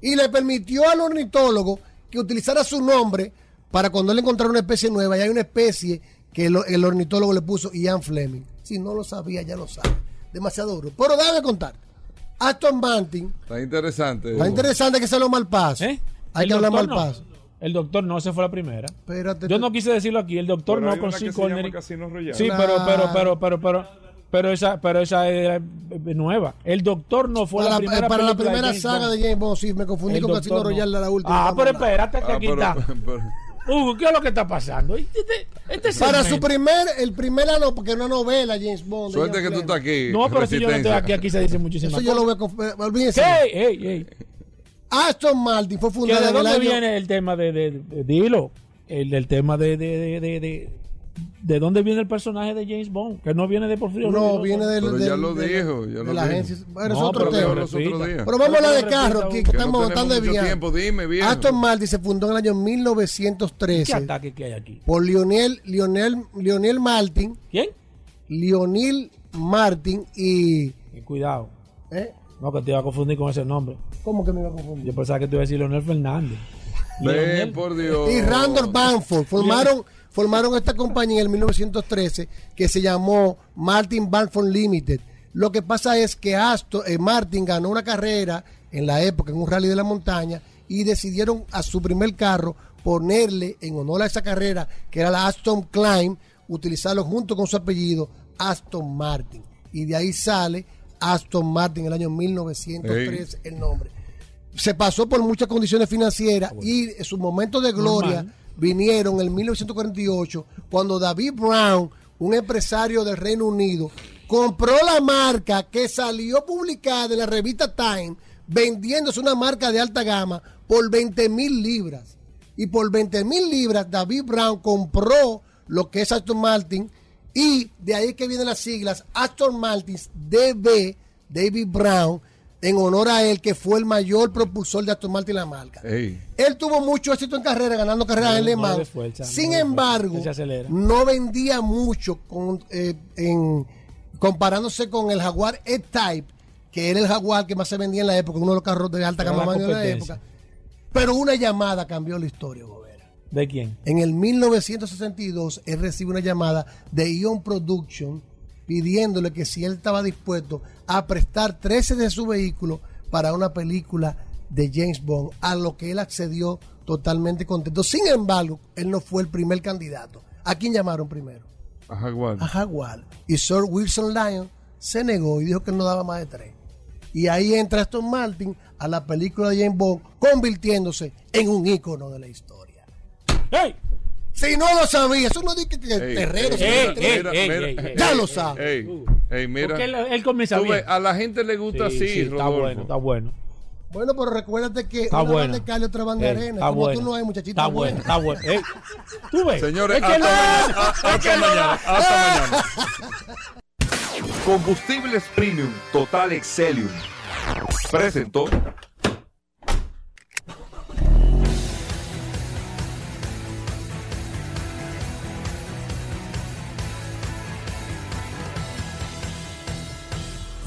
y le permitió al ornitólogo que utilizara su nombre para cuando él encontrara una especie nueva y hay una especie que el, el ornitólogo le puso Ian Fleming si no lo sabía ya lo sabe demasiado duro pero déjame contar Aston Martin Está interesante. está interesante que se lo mal paso ¿Eh? hay El que hablar doctor mal no. paso El doctor no, esa fue la primera. Espérate, Yo no quise decirlo aquí. El doctor no con Sean se Connery. Sí, pero, pero, pero, pero, pero, pero esa, pero esa era eh, nueva. El doctor no fue para la primera para la primera saga de James Bond sí me confundí El con Casino no. Royale la última Ah, pero espérate que Ah, aquí pero- está. <laughs> Hugo, ¿qué es lo que está pasando? Este, este Para su primer, el primer ano, porque es una novela, James Bond. Suerte que tú estás aquí. No, pero si yo no estoy aquí, aquí se dice muchísimas Eso yo lo voy a conf- olvídense. ¡Ey, ey, ey! Aston Martin fue ¿Que fundada ¿De en el dónde año. viene el tema de, de, de- dilo? El del tema de, de, de, de, de, ¿de dónde viene el personaje de James Bond? Que no viene de Porfirio No, Rubio, viene del. Pero del- ya lo del- dijo, ya de lo la dijo. agencia. Bueno, es No, otro tema. lo los repita. otros días. Pero vamos a hablar de carro que Que estamos no dime, viejo. Aston Martin se fundó en el año ¿Qué 1913 ataque que hay aquí? por Lionel, Lionel, Lionel Martin, ¿Quién? Lionel Martin y. Y cuidado. ¿eh? No, que te iba a confundir con ese nombre. ¿Cómo que me iba a confundir? Yo pensaba que te iba a decir Leonel Fernández. Ven, por Dios. y Randall Banford formaron, formaron esta compañía en el 1913 que se llamó Martin Banford Limited. Lo que pasa es que Aston, eh, Martin ganó una carrera en la época, en un rally de la montaña, y decidieron a su primer carro ponerle en honor a esa carrera, que era la Aston Climb, utilizarlo junto con su apellido, Aston Martin. Y de ahí sale Aston Martin en el año 1913 el nombre se pasó por muchas condiciones financieras y en su momento de gloria Normal. Vinieron en 1948 cuando David Brown, un empresario del Reino Unido, compró la marca que salió publicada en la revista Time vendiéndose una marca de alta gama por 20 mil libras. Y por 20 mil libras David Brown compró lo que es Aston Martin y de ahí que vienen las siglas Aston Martin DB, David Brown, en honor a él, que fue el mayor propulsor de Aston Martin la marca. Ey. Él tuvo mucho éxito en carrera, ganando carreras No, en Le Mans. Sin no embargo, no vendía mucho con, eh, en, comparándose con el Jaguar E-Type, que era el Jaguar que más se vendía en la época, uno de los carros de alta gama de la época. Pero una llamada cambió la historia, Gobera. ¿De quién? En el 1962, él recibe una llamada de Ion Production pidiéndole que si él estaba dispuesto a prestar 13 de su vehículo para una película de James Bond, a lo que él accedió totalmente contento. Sin embargo, él no fue el primer candidato. ¿A quién llamaron primero? A Jaguar. A Jaguar. Y Sir Wilson Lyon se negó y dijo que no daba más de tres. Y ahí entra Aston Martin a la película de James Bond, convirtiéndose en un ícono de la historia. ¡Ey! Si no lo sabía, eso no dice que terrero. ya lo sabe. Ey, ey, mira. Porque él, él comienza Tú bien. ves, a la gente le gusta Sí, así, sí, está bueno, está bueno. Bueno, pero recuérdate que Está una bueno. banda de Cali, otra banda de arena. está Como bueno. tú no hay, muchachita. Está bueno, está bueno. Ey, ¿Tú ves? Señores, Es que hasta no- mañana. es Hasta que no- mañana. Hasta <laughs> mañana. Combustibles Premium Total Excelium. Presentó.